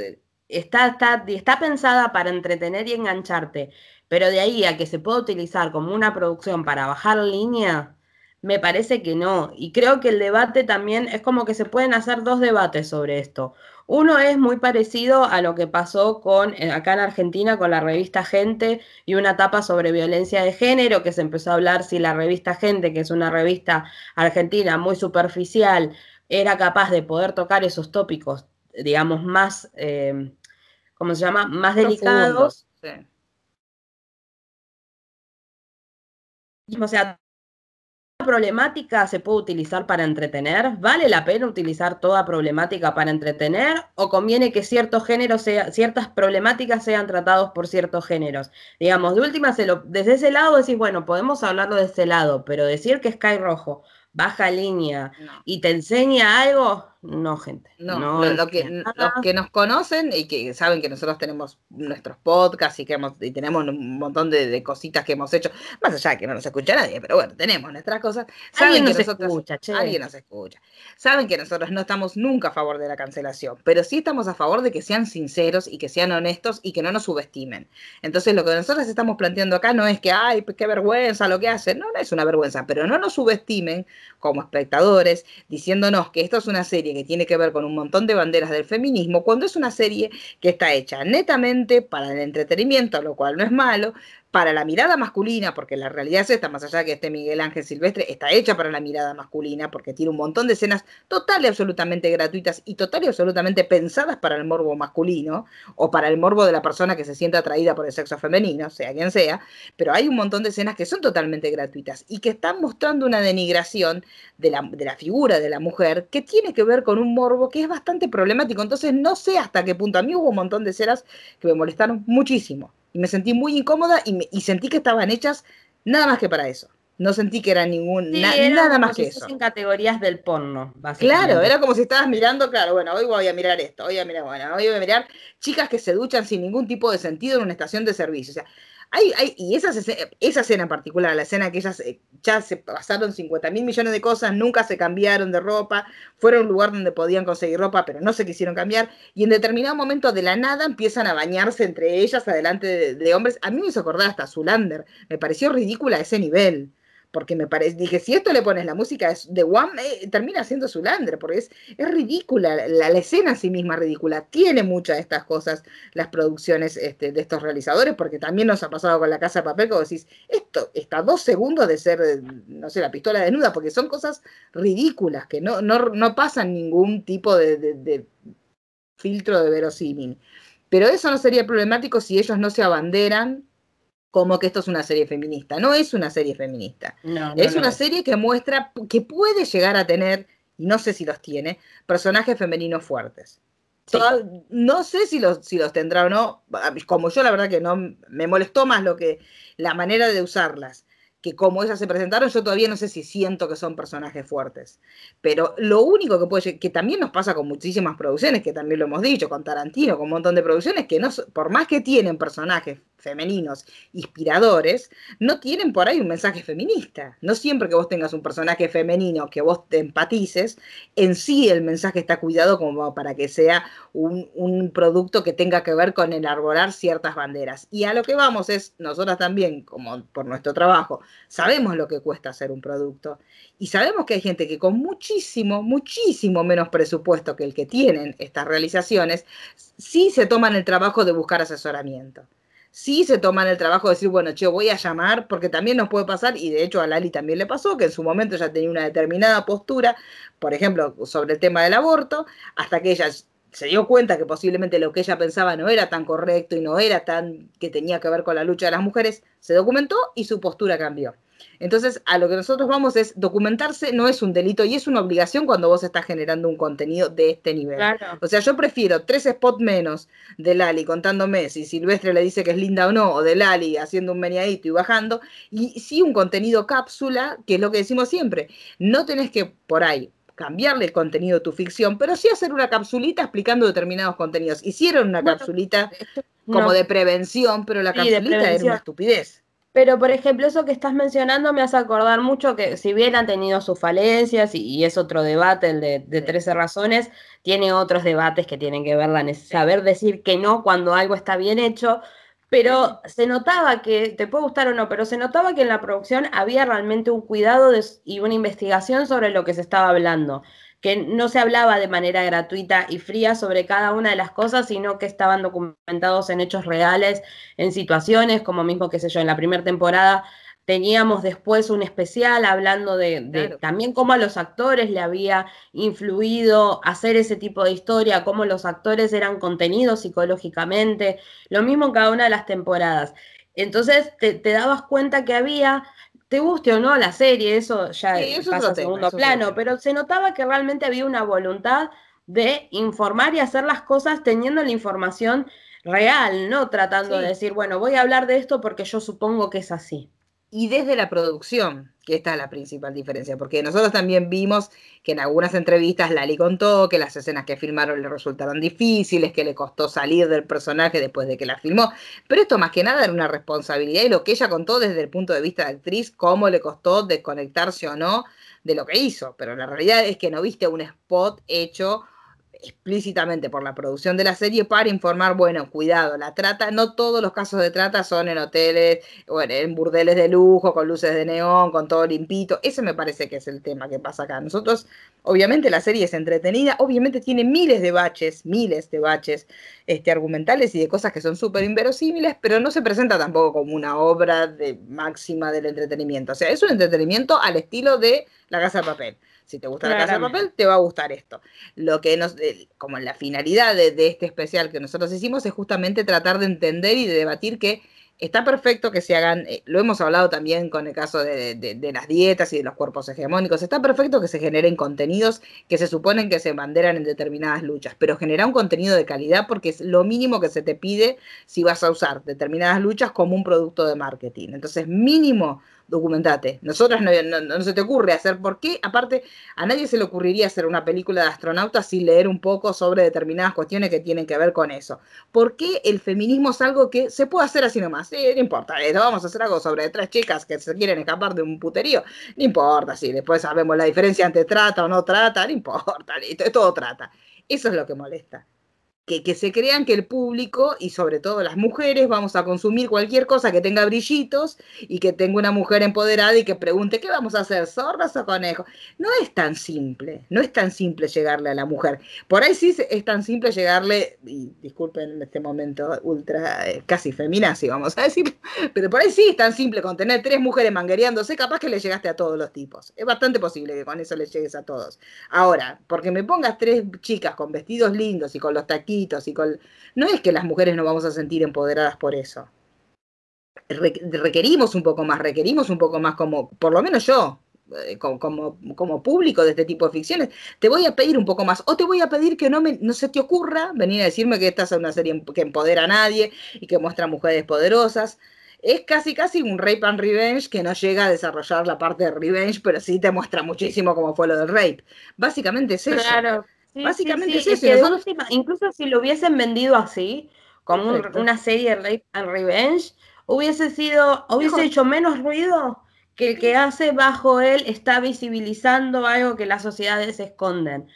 está, está, está pensada para entretener y engancharte, pero de ahí a que se pueda utilizar como una producción para bajar línea, me parece que no. Y creo que el debate también es como que se pueden hacer dos debates sobre esto. Uno es muy parecido a lo que pasó con eh, acá en Argentina con la revista Gente y una etapa sobre violencia de género, que se empezó a hablar si la revista Gente, que es una revista argentina muy superficial, era capaz de poder tocar esos tópicos, digamos, más, eh, ¿cómo se llama? Más delicados. Sí. O sea, problemática se puede utilizar para entretener? ¿Vale la pena utilizar toda problemática para entretener? ¿O conviene que ciertos géneros, sea, ciertas problemáticas sean tratados por ciertos géneros? Digamos, de última, se lo, desde ese lado decís, bueno, podemos hablarlo de ese lado, pero decir que Sky Rojo baja línea y te enseña algo, no, gente. No, lo, que, los que nos conocen y que saben que nosotros tenemos nuestros podcasts y que hemos, y tenemos un montón de, cositas que hemos hecho, más allá de que no nos escucha nadie, pero bueno, tenemos nuestras cosas. Saben que nosotros, escucha, alguien nos escucha. Saben que nosotros no estamos nunca a favor de la cancelación, pero sí estamos a favor de que sean sinceros y que sean honestos y que no nos subestimen. Entonces, lo que nosotros estamos planteando acá no es que, ay, qué vergüenza lo que hacen. No, no es una vergüenza, pero no nos subestimen como espectadores diciéndonos que esto es una serie que tiene que ver con un montón de banderas del feminismo, cuando es una serie que está hecha netamente para el entretenimiento, lo cual no es malo, para la mirada masculina, porque la realidad es esta, más allá de que este Miguel Ángel Silvestre, está hecha para la mirada masculina, porque tiene un montón de escenas total y absolutamente gratuitas y total y absolutamente pensadas para el morbo masculino, o para el morbo de la persona que se siente atraída por el sexo femenino, sea quien sea, pero hay un montón de escenas que son totalmente gratuitas y que están mostrando una denigración de la, de la figura de la mujer que tiene que ver con un morbo que es bastante problemático. Entonces no sé hasta qué punto. A mí hubo un montón de escenas que me molestaron muchísimo y me sentí muy incómoda y, sentí que estaban hechas nada más que para eso. No sentí que era ningún nada más que eso. en categorías del porno, básicamente. Claro, era como si estabas mirando, claro, bueno, hoy voy a mirar esto, hoy voy a mirar, bueno, hoy voy a mirar chicas que se duchan sin ningún tipo de sentido en una estación de servicio. O sea, y esa, esa escena en particular, la escena que ellas eh, ya se pasaron 50 mil millones de cosas, nunca se cambiaron de ropa, fueron a un lugar donde podían conseguir ropa, pero no se quisieron cambiar, y en determinado momento de la nada empiezan a bañarse entre ellas adelante de, hombres. A mí me hizo acordar hasta Zulander, me pareció ridícula ese nivel porque me parece, dije, si esto le pones la música de One, eh, termina siendo Zulander, porque es, es ridícula, la, escena en sí misma es ridícula, tiene muchas de estas cosas las producciones este, de estos realizadores, porque también nos ha pasado con La Casa de Papel, como decís, esto está dos segundos de ser, no sé, la pistola desnuda, porque son cosas ridículas, que no, no, no pasan ningún tipo de, de filtro de verosímil. Pero eso no sería problemático si ellos no se abanderan como que esto es una serie feminista. No es una serie feminista. es una serie que muestra que puede llegar a tener, y no sé si los tiene, personajes femeninos fuertes. No sé si los, si los tendrá o no. Como yo, la verdad que no me molestó más lo que la manera de usarlas que como ellas se presentaron, yo todavía no sé si siento que son personajes fuertes. Pero lo único que puede que también nos pasa con muchísimas producciones, que también lo hemos dicho, con Tarantino, con un montón de producciones, que no, por más que tienen personajes femeninos inspiradores, no tienen por ahí un mensaje feminista. No siempre que vos tengas un personaje femenino que vos te empatices, en sí el mensaje está cuidado como para que sea un, producto que tenga que ver con el arborar ciertas banderas. Y a lo que vamos es, nosotras también, como por nuestro trabajo, sabemos lo que cuesta hacer un producto y sabemos que hay gente que con muchísimo, muchísimo menos presupuesto que el que tienen estas realizaciones, sí se toman el trabajo de buscar asesoramiento sí se toman el trabajo de decir, bueno, yo voy a llamar, porque también nos puede pasar, y de hecho a Lali también le pasó, que en su momento ya tenía una determinada postura, por ejemplo, sobre el tema del aborto, hasta que ella se dio cuenta que posiblemente lo que ella pensaba no era tan correcto y no era tan que tenía que ver con la lucha de las mujeres, se documentó y su postura cambió. Entonces, a lo que nosotros vamos es documentarse no es un delito y es una obligación cuando vos estás generando un contenido de este nivel. O sea, yo prefiero tres spots menos de Lali contándome si Silvestre le dice que es linda o no, o de Lali haciendo un meneadito y bajando, y sí un contenido cápsula, que es lo que decimos siempre. No tenés que por ahí cambiarle el contenido de tu ficción, pero sí hacer una capsulita explicando determinados contenidos. Hicieron una capsulita como de prevención, pero la capsulita era una estupidez. Pero, por ejemplo, eso que estás mencionando me hace acordar mucho que si bien han tenido sus falencias y, es otro debate, el de, de 13 razones, tiene otros debates que tienen que ver la saber decir que no cuando algo está bien hecho, pero se notaba que, te puede gustar o no, pero se notaba que en la producción había realmente un cuidado y una investigación sobre lo que se estaba hablando. Que no se hablaba de manera gratuita y fría sobre cada una de las cosas, sino que estaban documentados en hechos reales, en situaciones, como mismo, qué sé yo, en la primera temporada teníamos después un especial hablando de, también cómo a los actores le había influido hacer ese tipo de historia, cómo los actores eran contenidos psicológicamente, lo mismo en cada una de las temporadas. Entonces te dabas cuenta que había te guste o no la serie, eso ya pasa a segundo plano, pero se notaba que realmente había una voluntad de informar y hacer las cosas teniendo la información real, no tratando de decir, bueno, voy a hablar de esto porque yo supongo que es así y desde la producción, que esta es la principal diferencia, porque nosotros también vimos que en algunas entrevistas Lali contó que las escenas que filmaron le resultaron difíciles, que le costó salir del personaje después de que la filmó, pero esto más que nada era una responsabilidad y lo que ella contó desde el punto de vista de actriz, cómo le costó desconectarse o no de lo que hizo, pero la realidad es que no viste un spot hecho explícitamente por la producción de la serie para informar, bueno, cuidado, la trata, no todos los casos de trata son en hoteles, bueno, en burdeles de lujo, con luces de neón, con todo limpito. Ese me parece que es el tema que pasa acá. Nosotros, obviamente la serie es entretenida, obviamente tiene miles de baches, miles de baches este, argumentales y de cosas que son súper inverosímiles, pero no se presenta tampoco como una obra de máxima del entretenimiento. O sea, es un entretenimiento al estilo de La Casa de Papel. Si te gusta la casa de papel, te va a gustar esto. Lo que nos, como la finalidad de, de, este especial que nosotros hicimos es justamente tratar de entender y de debatir que está perfecto que se hagan, eh, lo hemos hablado también con el caso de, las dietas y de los cuerpos hegemónicos, está perfecto que se generen contenidos que se suponen que se banderan en determinadas luchas, pero genera un contenido de calidad porque es lo mínimo que se te pide si vas a usar determinadas luchas como un producto de marketing. Entonces, mínimo documentate. Nosotros no, no, se te ocurre hacer, ¿por qué? Aparte, a nadie se le ocurriría hacer una película de astronautas sin leer un poco sobre determinadas cuestiones que tienen que ver con eso. ¿Por qué el feminismo es algo que se puede hacer así nomás? Sí, no importa, vamos a hacer algo sobre tres chicas que se quieren escapar de un puterío. No importa, si después sabemos la diferencia entre trata o no trata, no importa, listo, todo trata. Eso es lo que molesta que, se crean que el público y sobre todo las mujeres vamos a consumir cualquier cosa que tenga brillitos y que tenga una mujer empoderada y que pregunte, ¿qué vamos a hacer? ¿Zorras o conejos? No es tan simple, no es tan simple llegarle a la mujer. Por ahí sí es tan simple llegarle, y disculpen en este momento ultra, eh, casi feminazi, vamos a decir, pero por ahí sí es tan simple con tener tres mujeres manguereándose, capaz que le llegaste a todos los tipos. Es bastante posible que con eso le llegues a todos. Ahora, porque me pongas tres chicas con vestidos lindos y con los taquitos, No es que las mujeres nos vamos a sentir empoderadas por eso. requerimos un poco más, requerimos un poco más como, por lo menos yo, eh, como, como, público de este tipo de ficciones, te voy a pedir un poco más. O te voy a pedir que no, me, no se te ocurra venir a decirme que esta es una serie que empodera a nadie y que muestra mujeres poderosas. Es casi casi un rape and revenge que no llega a desarrollar la parte de revenge, pero sí te muestra muchísimo cómo fue lo del rape. Básicamente es eso. Básicamente es eso. incluso si lo hubiesen vendido así, como una serie de Rape and Revenge, hubiese sido, hubiese hecho menos ruido que el que hace bajo él está visibilizando algo que las sociedades esconden.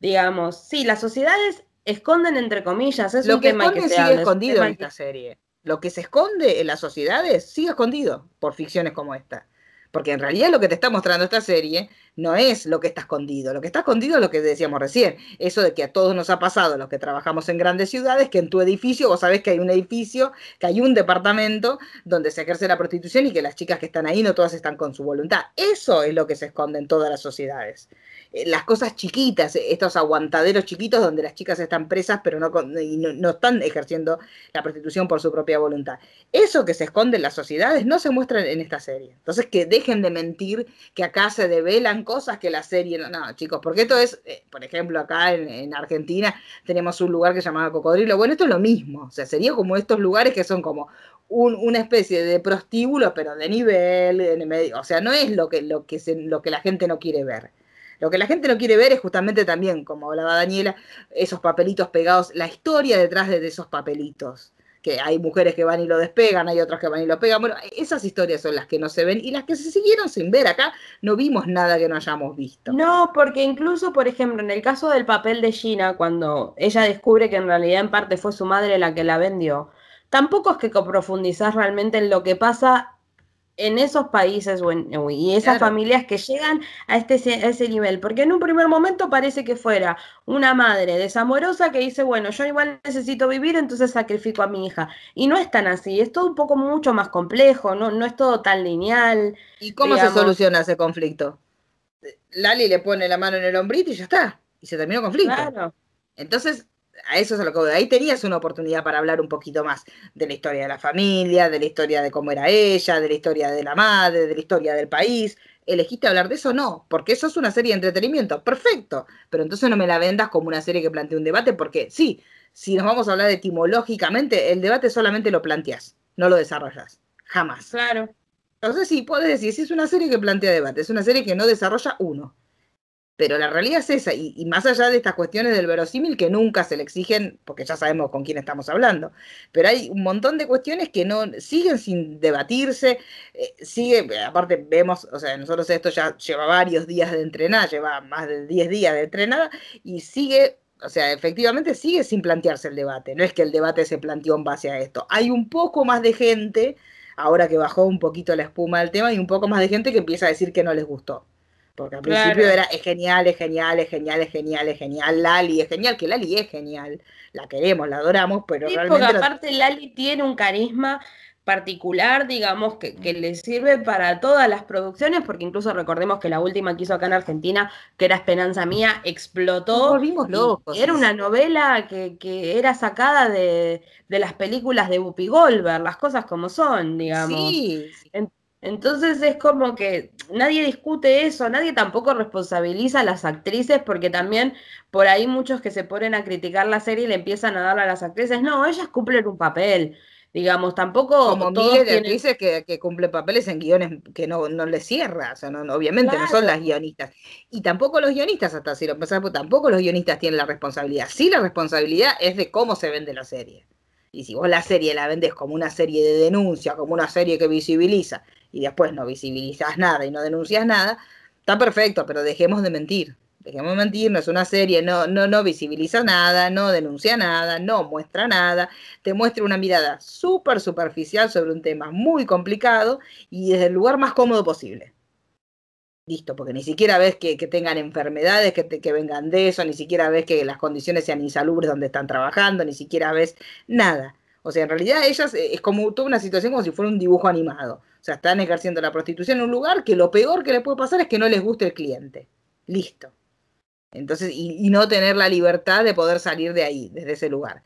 Digamos, sí, las sociedades esconden entre comillas, es lo que tema que sigue escondido en esta serie. Lo que se esconde en las sociedades sigue escondido por ficciones como esta. Porque en realidad lo que te está mostrando esta serie no es lo que está escondido. Lo que está escondido es lo que decíamos recién. Eso de que a todos nos ha pasado, los que trabajamos en grandes ciudades, que en tu edificio vos sabés que hay un edificio, que hay un departamento donde se ejerce la prostitución y que las chicas que están ahí no todas están con su voluntad. Eso es lo que se esconde en todas las sociedades. Eh, las cosas chiquitas, estos aguantaderos chiquitos donde las chicas están presas pero no, no, están ejerciendo la prostitución por su propia voluntad. Eso que se esconde en las sociedades no se muestra en esta serie. Entonces que dejen de mentir que acá se develan cosas que la serie... No, chicos, porque esto es, eh, por ejemplo, acá en, Argentina tenemos un lugar que se llama Cocodrilo. Bueno, esto es lo mismo. O sea, sería como estos lugares que son como una especie de prostíbulo, pero de nivel, en medio, o sea, no es lo que, lo, que lo que la gente no quiere ver. Lo que la gente no quiere ver es justamente también, como hablaba Daniela, esos papelitos pegados, la historia detrás de esos papelitos. Que hay mujeres que van y lo despegan, hay otras que van y lo pegan. Bueno, esas historias son las que no se ven y las que se siguieron sin ver. Acá no vimos nada que no hayamos visto. No, porque incluso, por ejemplo, en el caso del papel de Gina, cuando ella descubre que en realidad en parte fue su madre la que la vendió, tampoco es que profundizás realmente en lo que pasa en esos países y esas familias que llegan a, este, ese nivel. Porque en un primer momento parece que fuera una madre desamorosa que dice, bueno, yo igual necesito vivir, entonces sacrifico a mi hija. Y no es tan así, es todo un poco mucho más complejo, no, no es todo tan lineal. ¿Y cómo se soluciona ese conflicto? Lali le pone la mano en el hombrito y ya está. Y se terminó el conflicto. Claro. Entonces, a eso es a lo que ahí tenías una oportunidad para hablar un poquito más de la historia de la familia, de la historia de cómo era ella, de la historia de la madre, de la historia del país. ¿Elegiste hablar de eso? No, porque eso es una serie de entretenimiento. Perfecto. Pero entonces no me la vendas como una serie que plantea un debate, porque sí, si nos vamos a hablar etimológicamente, el debate solamente lo planteas, no lo desarrollas. Jamás. Claro. Entonces sí, puedes decir, si es una serie que plantea debate, es una serie que no desarrolla uno. Pero la realidad es esa, y, más allá de estas cuestiones del verosímil que nunca se le exigen, porque ya sabemos con quién estamos hablando, pero hay un montón de cuestiones que no siguen sin debatirse, eh, sigue, aparte vemos, o sea, nosotros esto ya lleva varios días de entrenada, lleva más de 10 días de entrenada, y sigue, o sea, efectivamente sigue sin plantearse el debate, no es que el debate se planteó en base a esto, hay un poco más de gente, ahora que bajó un poquito la espuma del tema, y un poco más de gente que empieza a decir que no les gustó. Porque al principio era es genial, es genial, es genial, es genial, es genial, Lali es genial, que Lali es genial, la queremos, la adoramos, pero sí, realmente. Porque aparte Lali tiene un carisma particular, digamos, que, que, le sirve para todas las producciones, porque incluso recordemos que la última que hizo acá en Argentina, que era Esperanza Mía, explotó. volvimos locos. Era una novela que, que era sacada de, de, las películas de Whoopi Goldberg, las cosas como son, digamos. Sí. Entonces es como que nadie discute eso, nadie tampoco responsabiliza a las actrices porque también por ahí muchos que se ponen a criticar la serie y le empiezan a dar a las actrices, no, ellas cumplen un papel, digamos, tampoco... Como miles de actrices que, que, cumplen papeles en guiones que no, no les cierra, o sea, no, obviamente claro. no son las guionistas. Y tampoco los guionistas, hasta si lo pensamos, tampoco los guionistas tienen la responsabilidad. Sí, la responsabilidad es de cómo se vende la serie. Y si vos la serie la vendés como una serie de denuncia, como una serie que visibiliza, y después no visibilizas nada y no denuncias nada, está perfecto, pero dejemos de mentir. Dejemos de mentir, no es una serie, no, no, no visibiliza nada, no denuncia nada, no muestra nada, te muestra una mirada súper superficial sobre un tema muy complicado y desde el lugar más cómodo posible. Listo, porque ni siquiera ves que, que tengan enfermedades que, que vengan de eso, ni siquiera ves que las condiciones sean insalubres donde están trabajando, ni siquiera ves nada. O sea, en realidad ellas es como toda una situación como si fuera un dibujo animado. O sea, están ejerciendo la prostitución en un lugar que lo peor que le puede pasar es que no les guste el cliente. Listo. Entonces, y, y no tener la libertad de poder salir de ahí, desde ese lugar.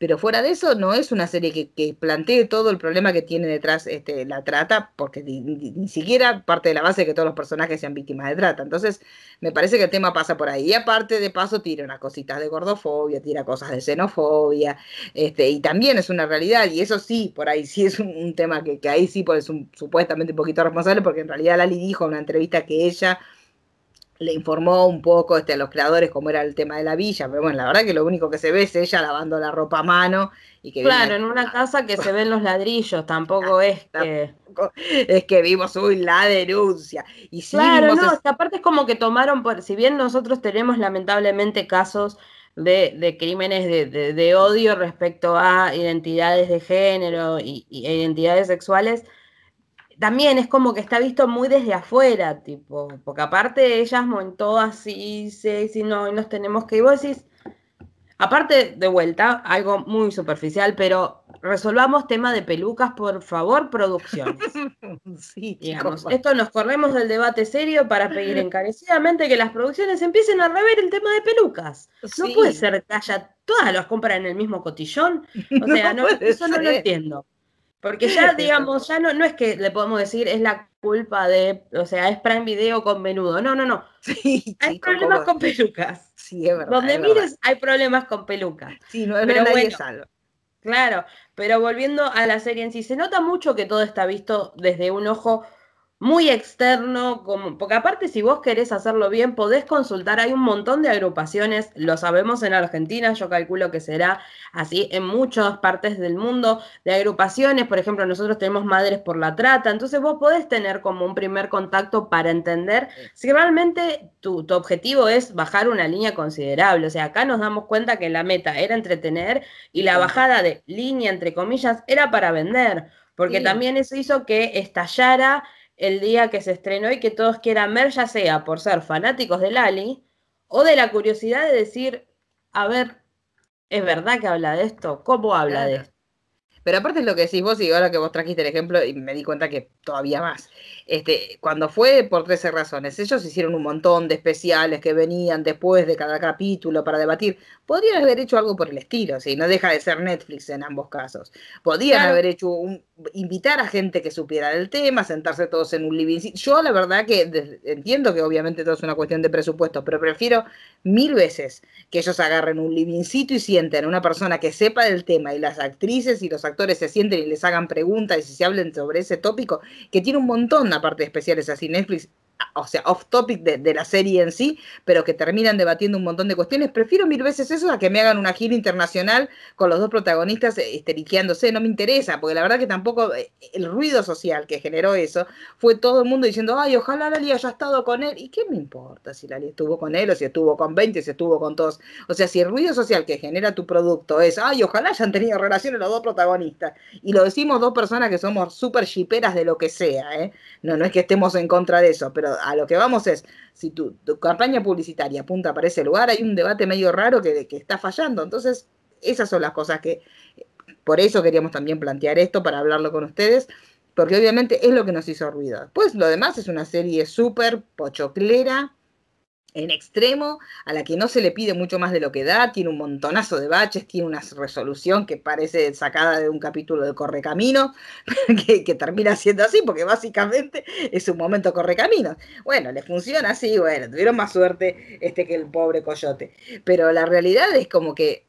Pero fuera de eso, no es una serie que, plantee todo el problema que tiene detrás este, la trata, porque ni, siquiera parte de la base de que todos los personajes sean víctimas de trata. Entonces, me parece que el tema pasa por ahí. Y aparte, de paso, tira unas cositas de gordofobia, tira cosas de xenofobia, este, y también es una realidad, y eso sí, por ahí sí es un, un tema que, que, ahí sí pues, es un, supuestamente un poquito responsable, porque en realidad Lali dijo en una entrevista que ella le informó un poco este, a los creadores cómo era el tema de la villa, pero bueno, la verdad que lo único que se ve es ella lavando la ropa a mano. Y que claro, en una casa que se ven los ladrillos, tampoco es que... Es que vimos, uy, la denuncia. Y sí claro, no, es... aparte es como que tomaron, por, si bien nosotros tenemos lamentablemente casos de, de crímenes de, de, de, odio respecto a identidades de género y, y identidades sexuales, también es como que está visto muy desde afuera, tipo, porque aparte ellas montó así, sí, sí, no, y nos tenemos que ir. Vos decís, aparte, de vuelta, algo muy superficial, pero resolvamos tema de pelucas, por favor, producciones. sí, digamos, esto nos corremos del debate serio para pedir encarecidamente que las producciones empiecen a rever el tema de pelucas. Sí. No puede ser que haya, todas las compran en el mismo cotillón. O sea, no, no eso no lo entiendo. Porque ya, digamos, ya no, no es que le podemos decir es la culpa de, o sea, es Prime Video con menudo. No, no, no. Sí, hay chico, problemas ¿cómo? con pelucas. Sí, es verdad. Donde es mires verdad. hay problemas con pelucas. Sí, no es Pero verdad, bueno. salva. Claro, pero volviendo a la serie en sí, se nota mucho que todo está visto desde un ojo muy externo, como, porque aparte si vos querés hacerlo bien, podés consultar, hay un montón de agrupaciones, lo sabemos en Argentina, yo calculo que será así en muchas partes del mundo, de agrupaciones, por ejemplo, nosotros tenemos Madres por la Trata, entonces vos podés tener como un primer contacto para entender si realmente tu, tu objetivo es bajar una línea considerable, o sea, acá nos damos cuenta que la meta era entretener y la bajada de línea, entre comillas, era para vender, porque sí. también eso hizo que estallara el día que se estrenó y que todos quieran ver, ya sea por ser fanáticos de Lali o de la curiosidad de decir, a ver, ¿es verdad que habla de esto? ¿Cómo habla claro. de esto? Pero aparte es lo que decís vos, y ahora que vos trajiste el ejemplo, y me di cuenta que todavía más. Este, cuando fue por 13 razones, ellos hicieron un montón de especiales que venían después de cada capítulo para debatir. Podrían haber hecho algo por el estilo, si no deja de ser Netflix en ambos casos. Podrían haber hecho un, invitar a gente que supiera del tema, sentarse todos en un living. Yo la verdad que entiendo que obviamente todo es una cuestión de presupuesto, pero prefiero mil veces que ellos agarren un livingcito y sienten a una persona que sepa del tema y las actrices y los actores se sienten y les hagan preguntas y se hablen sobre ese tópico, que tiene un montón aparte de especiales así Netflix, o sea, off topic de, la serie en sí, pero que terminan debatiendo un montón de cuestiones. Prefiero mil veces eso a que me hagan una gira internacional con los dos protagonistas esteriqueándose. No me interesa, porque la verdad que tampoco eh, el ruido social que generó eso fue todo el mundo diciendo, ay, ojalá Lali haya estado con él. ¿Y qué me importa si Lali estuvo con él o si estuvo con 20, si estuvo con todos? O sea, si el ruido social que genera tu producto es, ay, ojalá hayan tenido relaciones los dos protagonistas. Y lo decimos dos personas que somos súper shiperas de lo que sea, ¿eh? No, no es que estemos en contra de eso, pero a lo que vamos es, si tu, campaña publicitaria apunta para ese lugar, hay un debate medio raro que, que está fallando. Entonces, esas son las cosas que, por eso queríamos también plantear esto, para hablarlo con ustedes, porque obviamente es lo que nos hizo ruido. Pues lo demás es una serie súper pochoclera, en extremo, a la que no se le pide mucho más de lo que da, tiene un montonazo de baches, tiene una resolución que parece sacada de un capítulo de Correcamino, que, que termina siendo así, porque básicamente es un momento Correcaminos. Bueno, le funciona así, bueno, tuvieron más suerte este que el pobre coyote. Pero la realidad es como que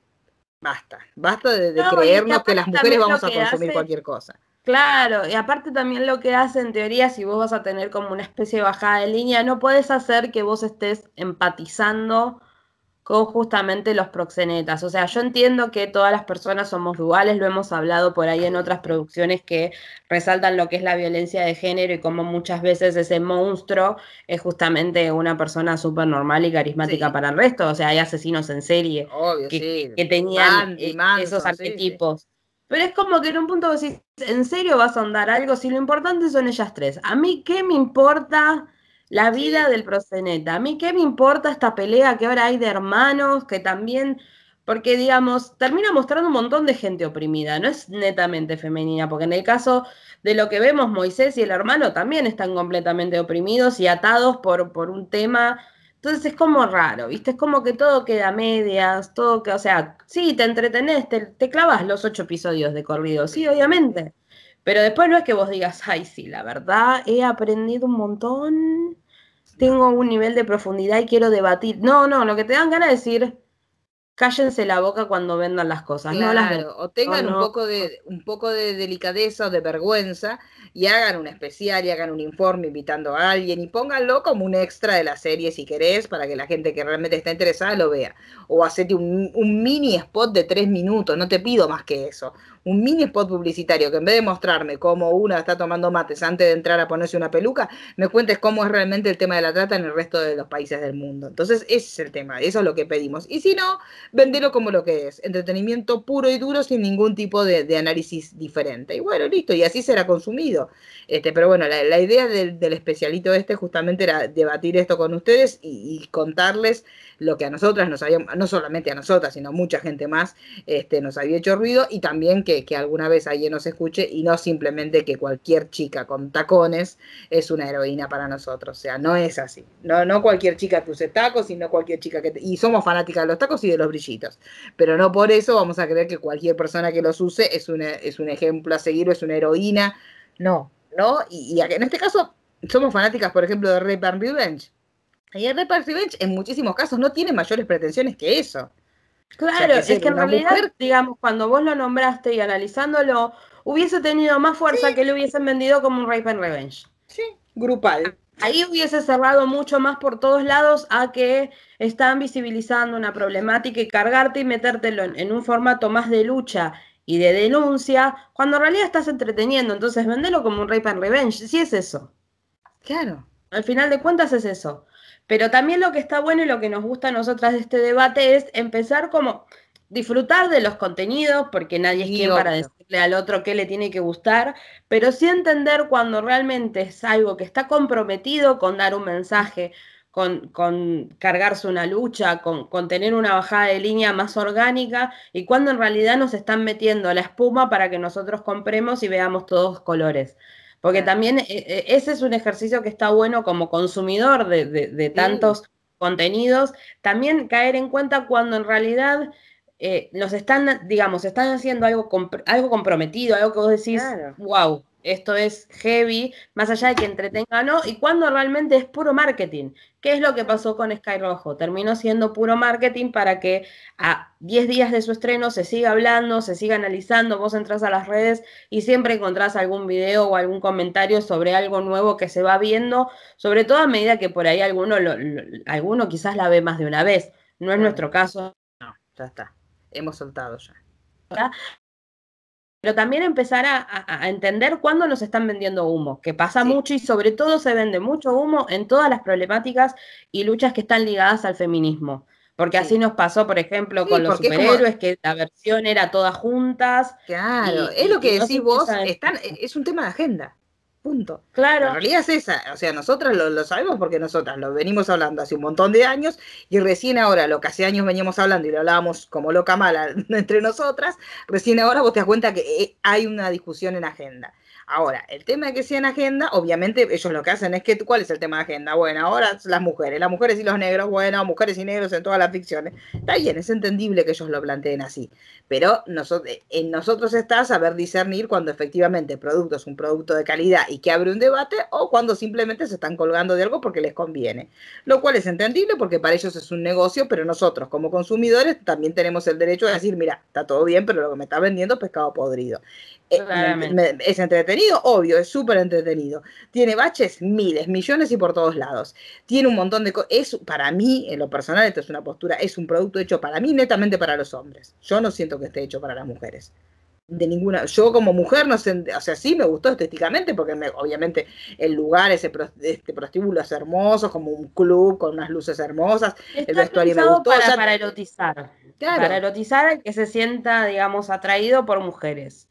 basta, basta de, creernos que las mujeres vamos a consumir cualquier cosa. Claro, y aparte también lo que hace en teoría, si vos vas a tener como una especie de bajada de línea, no puedes hacer que vos estés empatizando con justamente los proxenetas. O sea, yo entiendo que todas las personas somos duales, lo hemos hablado por ahí en otras producciones que resaltan lo que es la violencia de género y cómo muchas veces ese monstruo es justamente una persona súper normal y carismática para el resto. O sea, hay asesinos en serie que, tenían e, esos arquetipos. Pero es como que en un punto vos decís, ¿en serio vas a andar algo? Si lo importante son ellas tres. A mí, ¿qué me importa la vida del proseneta? A mí, ¿qué me importa esta pelea que ahora hay de hermanos que también... Porque, digamos, termina mostrando un montón de gente oprimida, no es netamente femenina, porque en el caso de lo que vemos, Moisés y el hermano también están completamente oprimidos y atados por, por un tema entonces es como raro, ¿viste? Es como que todo queda a medias, todo que, o sea, sí, te entretenés, te, te clavas los ocho episodios de corrido, sí, obviamente. Pero después no es que vos digas, ay, sí, la verdad, he aprendido un montón, tengo un nivel de profundidad y quiero debatir. No, no, lo que te dan ganas de decir, cállense la boca cuando vendan las cosas. no las o tengan un, poco de, un poco de delicadeza o de vergüenza y hagan un especial y hagan un informe invitando a alguien y pónganlo como un extra de la serie si querés para que la gente que realmente está interesada lo vea. O hacete un, un mini spot de tres minutos, no te pido más que eso un mini spot publicitario que en vez de mostrarme cómo una está tomando mates antes de entrar a ponerse una peluca, me cuentes cómo es realmente el tema de la trata en el resto de los países del mundo. Entonces, ese es el tema, eso es lo que pedimos. Y si no, vendelo como lo que es, entretenimiento puro y duro sin ningún tipo de, análisis diferente. Y bueno, listo, y así será consumido. Este, pero bueno, la, idea del, especialito este justamente era debatir esto con ustedes y contarles lo que a nosotras nos había, no solamente a nosotras, sino mucha gente más, este, nos había hecho ruido y también que, alguna vez alguien nos escuche y no simplemente que cualquier chica con tacones es una heroína para nosotros. O sea, no es así. No, no cualquier chica que use tacos, sino cualquier chica que... y somos fanáticas de los tacos y de los brillitos. Pero no por eso vamos a creer que cualquier persona que los use es, una, es un ejemplo a seguir o es una heroína. No, ¿no? Y, y en este caso somos fanáticas, por ejemplo, de Rape and Revenge y el Repart Revenge en muchísimos casos no tiene mayores pretensiones que eso. Claro, es que en realidad, digamos, cuando vos lo nombraste y analizándolo, hubiese tenido más fuerza que lo hubiesen vendido como un Rape and Revenge. Sí, grupal. Ahí hubiese cerrado mucho más por todos lados a que están visibilizando una problemática y cargarte y metértelo en, un formato más de lucha y de denuncia, cuando en realidad estás entreteniendo. Entonces, vendelo como un Rape and Revenge. Sí es eso. Claro. Al final de cuentas es eso. Pero también lo que está bueno y lo que nos gusta a nosotras de este debate es empezar como disfrutar de los contenidos, porque nadie es quien para decirle al otro qué le tiene que gustar, pero sí entender cuando realmente es algo que está comprometido con dar un mensaje, con, con, cargarse una lucha, con, con, tener una bajada de línea más orgánica y cuando en realidad nos están metiendo la espuma para que nosotros compremos y veamos todos colores. Porque también eh, eh, ese es un ejercicio que está bueno como consumidor de, de, tantos contenidos, también caer en cuenta cuando en realidad eh, nos están, digamos, están haciendo algo, algo comprometido, algo que vos decís, wow, esto es heavy, más allá de que entretenga o no, y cuando realmente es puro marketing. ¿Qué es lo que pasó con Sky Rojo? Terminó siendo puro marketing para que a 10 días de su estreno se siga hablando, se siga analizando, vos entras a las redes y siempre encontrás algún video o algún comentario sobre algo nuevo que se va viendo, sobre todo a medida que por ahí alguno, alguno quizás la ve más de una vez. No es nuestro caso. No, ya está. Hemos soltado ya pero también empezar a, entender cuándo nos están vendiendo humo, que pasa mucho y sobre todo se vende mucho humo en todas las problemáticas y luchas que están ligadas al feminismo. Porque así nos pasó, por ejemplo, con los superhéroes, que la versión era todas juntas. Claro, es lo que decís vos, están, es un tema de agenda. Punto. Claro. La realidad es esa. O sea, nosotras lo, sabemos porque nosotras lo venimos hablando hace un montón de años y recién ahora, lo que hace años veníamos hablando y lo hablábamos como loca mala entre nosotras, recién ahora vos te das cuenta que eh, hay una discusión en agenda. Ahora, el tema de que sea en agenda, obviamente ellos lo que hacen es que, ¿cuál es el tema de agenda? Bueno, ahora las mujeres, las mujeres y los negros, bueno, mujeres y negros en todas las ficciones. Está bien, es entendible que ellos lo planteen así, pero nosotros, en nosotros está saber discernir cuando efectivamente el producto es un producto de calidad y que abre un debate o cuando simplemente se están colgando de algo porque les conviene. Lo cual es entendible porque para ellos es un negocio, pero nosotros como consumidores también tenemos el derecho de decir, mira, está todo bien, pero lo que me está vendiendo es pescado podrido. Eh, es entretenido, obvio, es súper entretenido. Tiene baches miles, millones y por todos lados. Tiene un montón de cosas. Para mí, en lo personal, esto es una postura, es un producto hecho para mí, netamente para los hombres. Yo no siento que esté hecho para las mujeres. De ninguna. Yo como mujer, no sé, o sea, sí me gustó estéticamente, porque obviamente el lugar, ese este prostíbulo es hermoso, como un club con unas luces hermosas. el vestuario me gustó. Para, para erotizar. Para erotizar que se sienta, digamos, atraído por mujeres.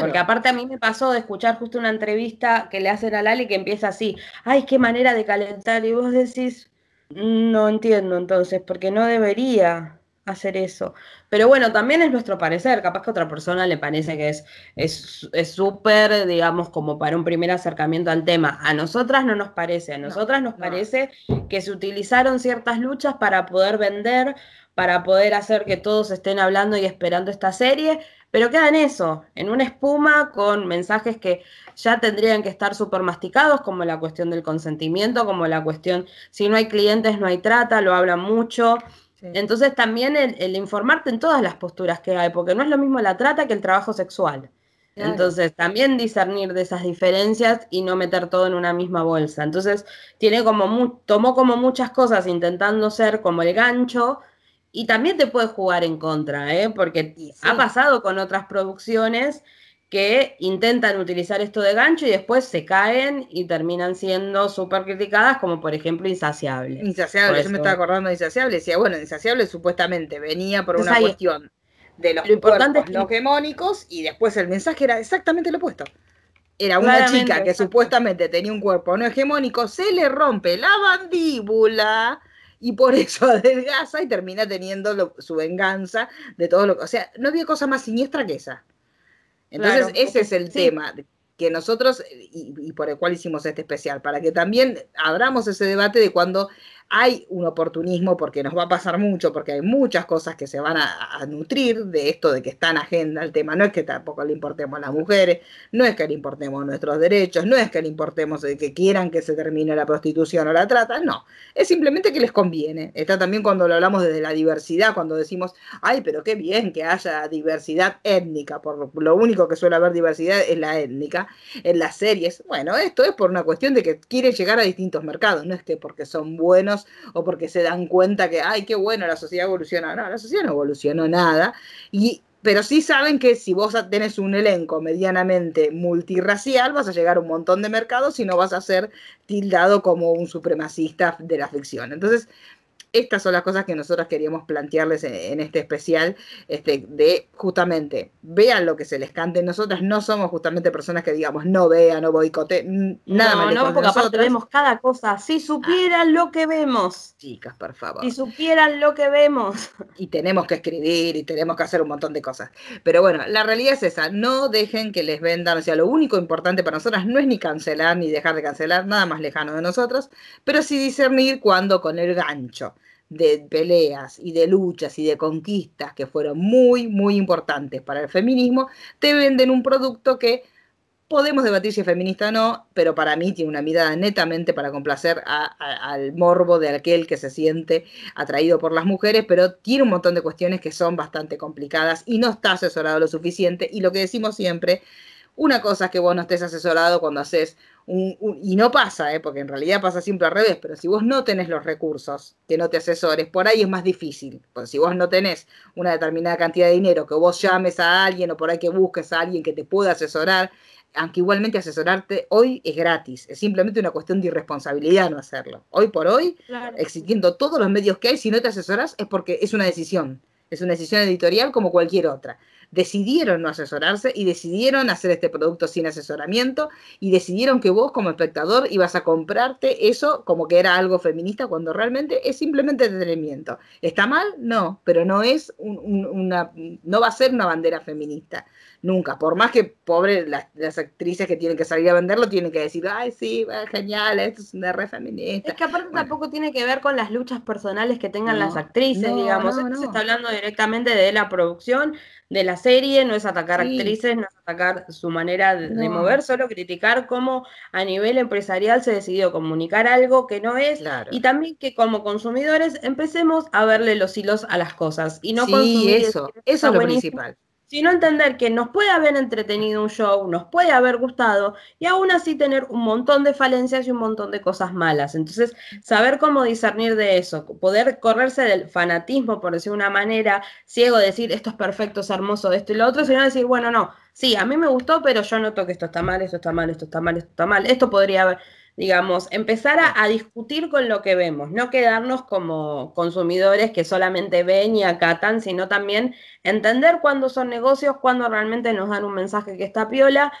Porque aparte a mí me pasó de escuchar justo una entrevista que le hacen a Lali que empieza así, ay, qué manera de calentar, y vos decís, no entiendo entonces, porque no debería hacer eso. Pero bueno, también es nuestro parecer, capaz que a otra persona le parece que es súper, es, digamos, como para un primer acercamiento al tema. A nosotras no nos parece, a nosotras nos parece que se utilizaron ciertas luchas para poder vender, para poder hacer que todos estén hablando y esperando esta serie, pero queda en eso, en una espuma con mensajes que ya tendrían que estar súper masticados, como la cuestión del consentimiento, como la cuestión, si no hay clientes, no hay trata, lo hablan mucho. Entonces también el, informarte en todas las posturas que hay, porque no es lo mismo la trata que el trabajo sexual. Entonces, también discernir de esas diferencias y no meter todo en una misma bolsa. Entonces, tiene como tomó como muchas cosas intentando ser como el gancho, y también te puede jugar en contra, ¿eh? porque ha pasado con otras producciones que intentan utilizar esto de gancho y después se caen y terminan siendo súper criticadas, como por ejemplo Insaciable. Insaciable, yo me estaba acordando de Insaciable, decía, bueno, Insaciable supuestamente venía por una cuestión de los lo hegemónicos y después el mensaje era exactamente lo opuesto. Era una chica que supuestamente tenía un cuerpo no hegemónico, se le rompe la mandíbula y por eso adelgaza y termina teniendo su venganza de todo lo que... O sea, no había cosa más siniestra que esa. Entonces, ese es el tema que nosotros, y, por el cual hicimos este especial, para que también abramos ese debate de cuando hay un oportunismo porque nos va a pasar mucho, porque hay muchas cosas que se van a, nutrir de esto de que está en agenda el tema. No es que tampoco le importemos a las mujeres, no es que le importemos nuestros derechos, no es que le importemos que quieran que se termine la prostitución o la trata, no. Es simplemente que les conviene. Está también cuando lo hablamos desde la diversidad, cuando decimos, ay, pero qué bien que haya diversidad étnica, por lo único que suele haber diversidad es la étnica en las series. Bueno, esto es por una cuestión de que quieren llegar a distintos mercados, no es que porque son buenos o porque se dan cuenta que, ay, qué bueno, la sociedad evoluciona. No, la sociedad no evolucionó nada. Y, pero sí saben que si vos tenés un elenco medianamente multirracial, vas a llegar a un montón de mercados y no vas a ser tildado como un supremacista de la ficción. Entonces, estas son las cosas que nosotros queríamos plantearles en, este especial, este, de justamente, vean lo que se les cante. Nosotras no somos justamente personas que digamos, no vean, no boicoteen, nada más. No, porque aparte vemos cada cosa. Si supieran lo que vemos. Chicas, por favor. Si supieran lo que vemos. Y tenemos que escribir y tenemos que hacer un montón de cosas. Pero bueno, la realidad es esa, no dejen que les vendan, o sea, lo único importante para nosotras no es ni cancelar ni dejar de cancelar, nada más lejano de nosotros, pero sí discernir cuando con el gancho de peleas y de luchas y de conquistas que fueron muy, muy importantes para el feminismo, te venden un producto que podemos debatir si es feminista o no, pero para mí tiene una mirada netamente para complacer al morbo de aquel que se siente atraído por las mujeres, pero tiene un montón de cuestiones que son bastante complicadas y no está asesorado lo suficiente. Y lo que decimos siempre, una cosa es que vos no estés asesorado cuando haces y no pasa, ¿eh? porque en realidad pasa siempre al revés, pero si vos no tenés los recursos que no te asesores, por ahí es más difícil, porque si vos no tenés una determinada cantidad de dinero, que vos llames a alguien o por ahí que busques a alguien que te pueda asesorar, aunque igualmente asesorarte hoy es gratis, es simplemente una cuestión de irresponsabilidad no hacerlo. Hoy por hoy, existiendo todos los medios que hay, si no te asesoras es porque es una decisión, es una decisión editorial como cualquier otra decidieron no asesorarse y decidieron hacer este producto sin asesoramiento y decidieron que vos como espectador ibas a comprarte eso como que era algo feminista cuando realmente es simplemente entretenimiento. ¿Está mal? No, pero no es una, no va a ser una bandera feminista. Nunca, por más que pobre las, actrices que tienen que salir a venderlo tienen que decir, ay, sí, genial, esto es una re feminista. Es que aparte tampoco tiene que ver con las luchas personales que tengan las actrices, digamos. Esto se está hablando directamente de la producción, de la serie, no es atacar actrices, no es atacar su manera de, mover, solo criticar cómo a nivel empresarial se decidió comunicar algo que no es y también que como consumidores empecemos a verle los hilos a las cosas y no sí, eso, eso es lo principal sino entender que nos puede haber entretenido un show, nos puede haber gustado y aún así tener un montón de falencias y un montón de cosas malas. Entonces, saber cómo discernir de eso, poder correrse del fanatismo, por decir una manera, ciego, decir esto es perfecto, es hermoso, esto y lo otro, sino decir, bueno, no, sí, a mí me gustó, pero yo noto que esto está mal, esto está mal, esto está mal, esto está mal, esto podría haber digamos, empezar a, discutir con lo que vemos, no quedarnos como consumidores que solamente ven y acatan, sino también entender cuándo son negocios, cuándo realmente nos dan un mensaje que está piola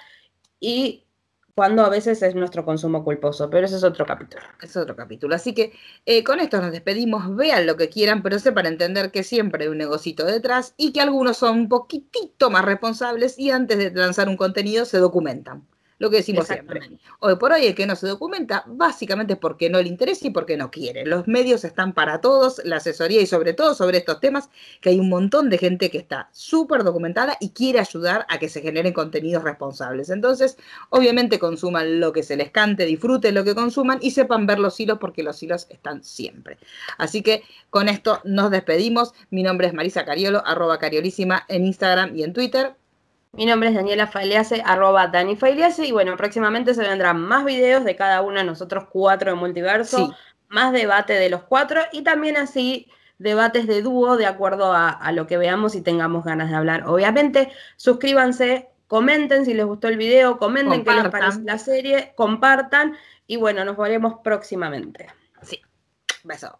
y cuando a veces es nuestro consumo culposo, pero ese es otro capítulo. Es otro capítulo. Así que eh, con esto nos despedimos, vean lo que quieran, pero sepan entender que siempre hay un negocito detrás y que algunos son un poquitito más responsables y antes de lanzar un contenido se documentan. Lo que decimos siempre. Hoy por hoy el que no se documenta básicamente es porque no le interesa y porque no quiere. Los medios están para todos, la asesoría y sobre todo sobre estos temas, que hay un montón de gente que está súper documentada y quiere ayudar a que se generen contenidos responsables. Entonces, obviamente consuman lo que se les cante, disfruten lo que consuman y sepan ver los hilos porque los hilos están siempre. Así que con esto nos despedimos. Mi nombre es Marisa Cariolo, arroba cariolísima en Instagram y en Twitter. Mi nombre es Daniela Failease, arroba Dani Failease, y bueno, próximamente se vendrán más videos de cada uno de nosotros cuatro de multiverso, más debate de los cuatro y también así debates de dúo de acuerdo a, lo que veamos y tengamos ganas de hablar. Obviamente, suscríbanse, comenten si les gustó el video, comenten qué les parece la serie, compartan y bueno, nos veremos próximamente. Sí, beso.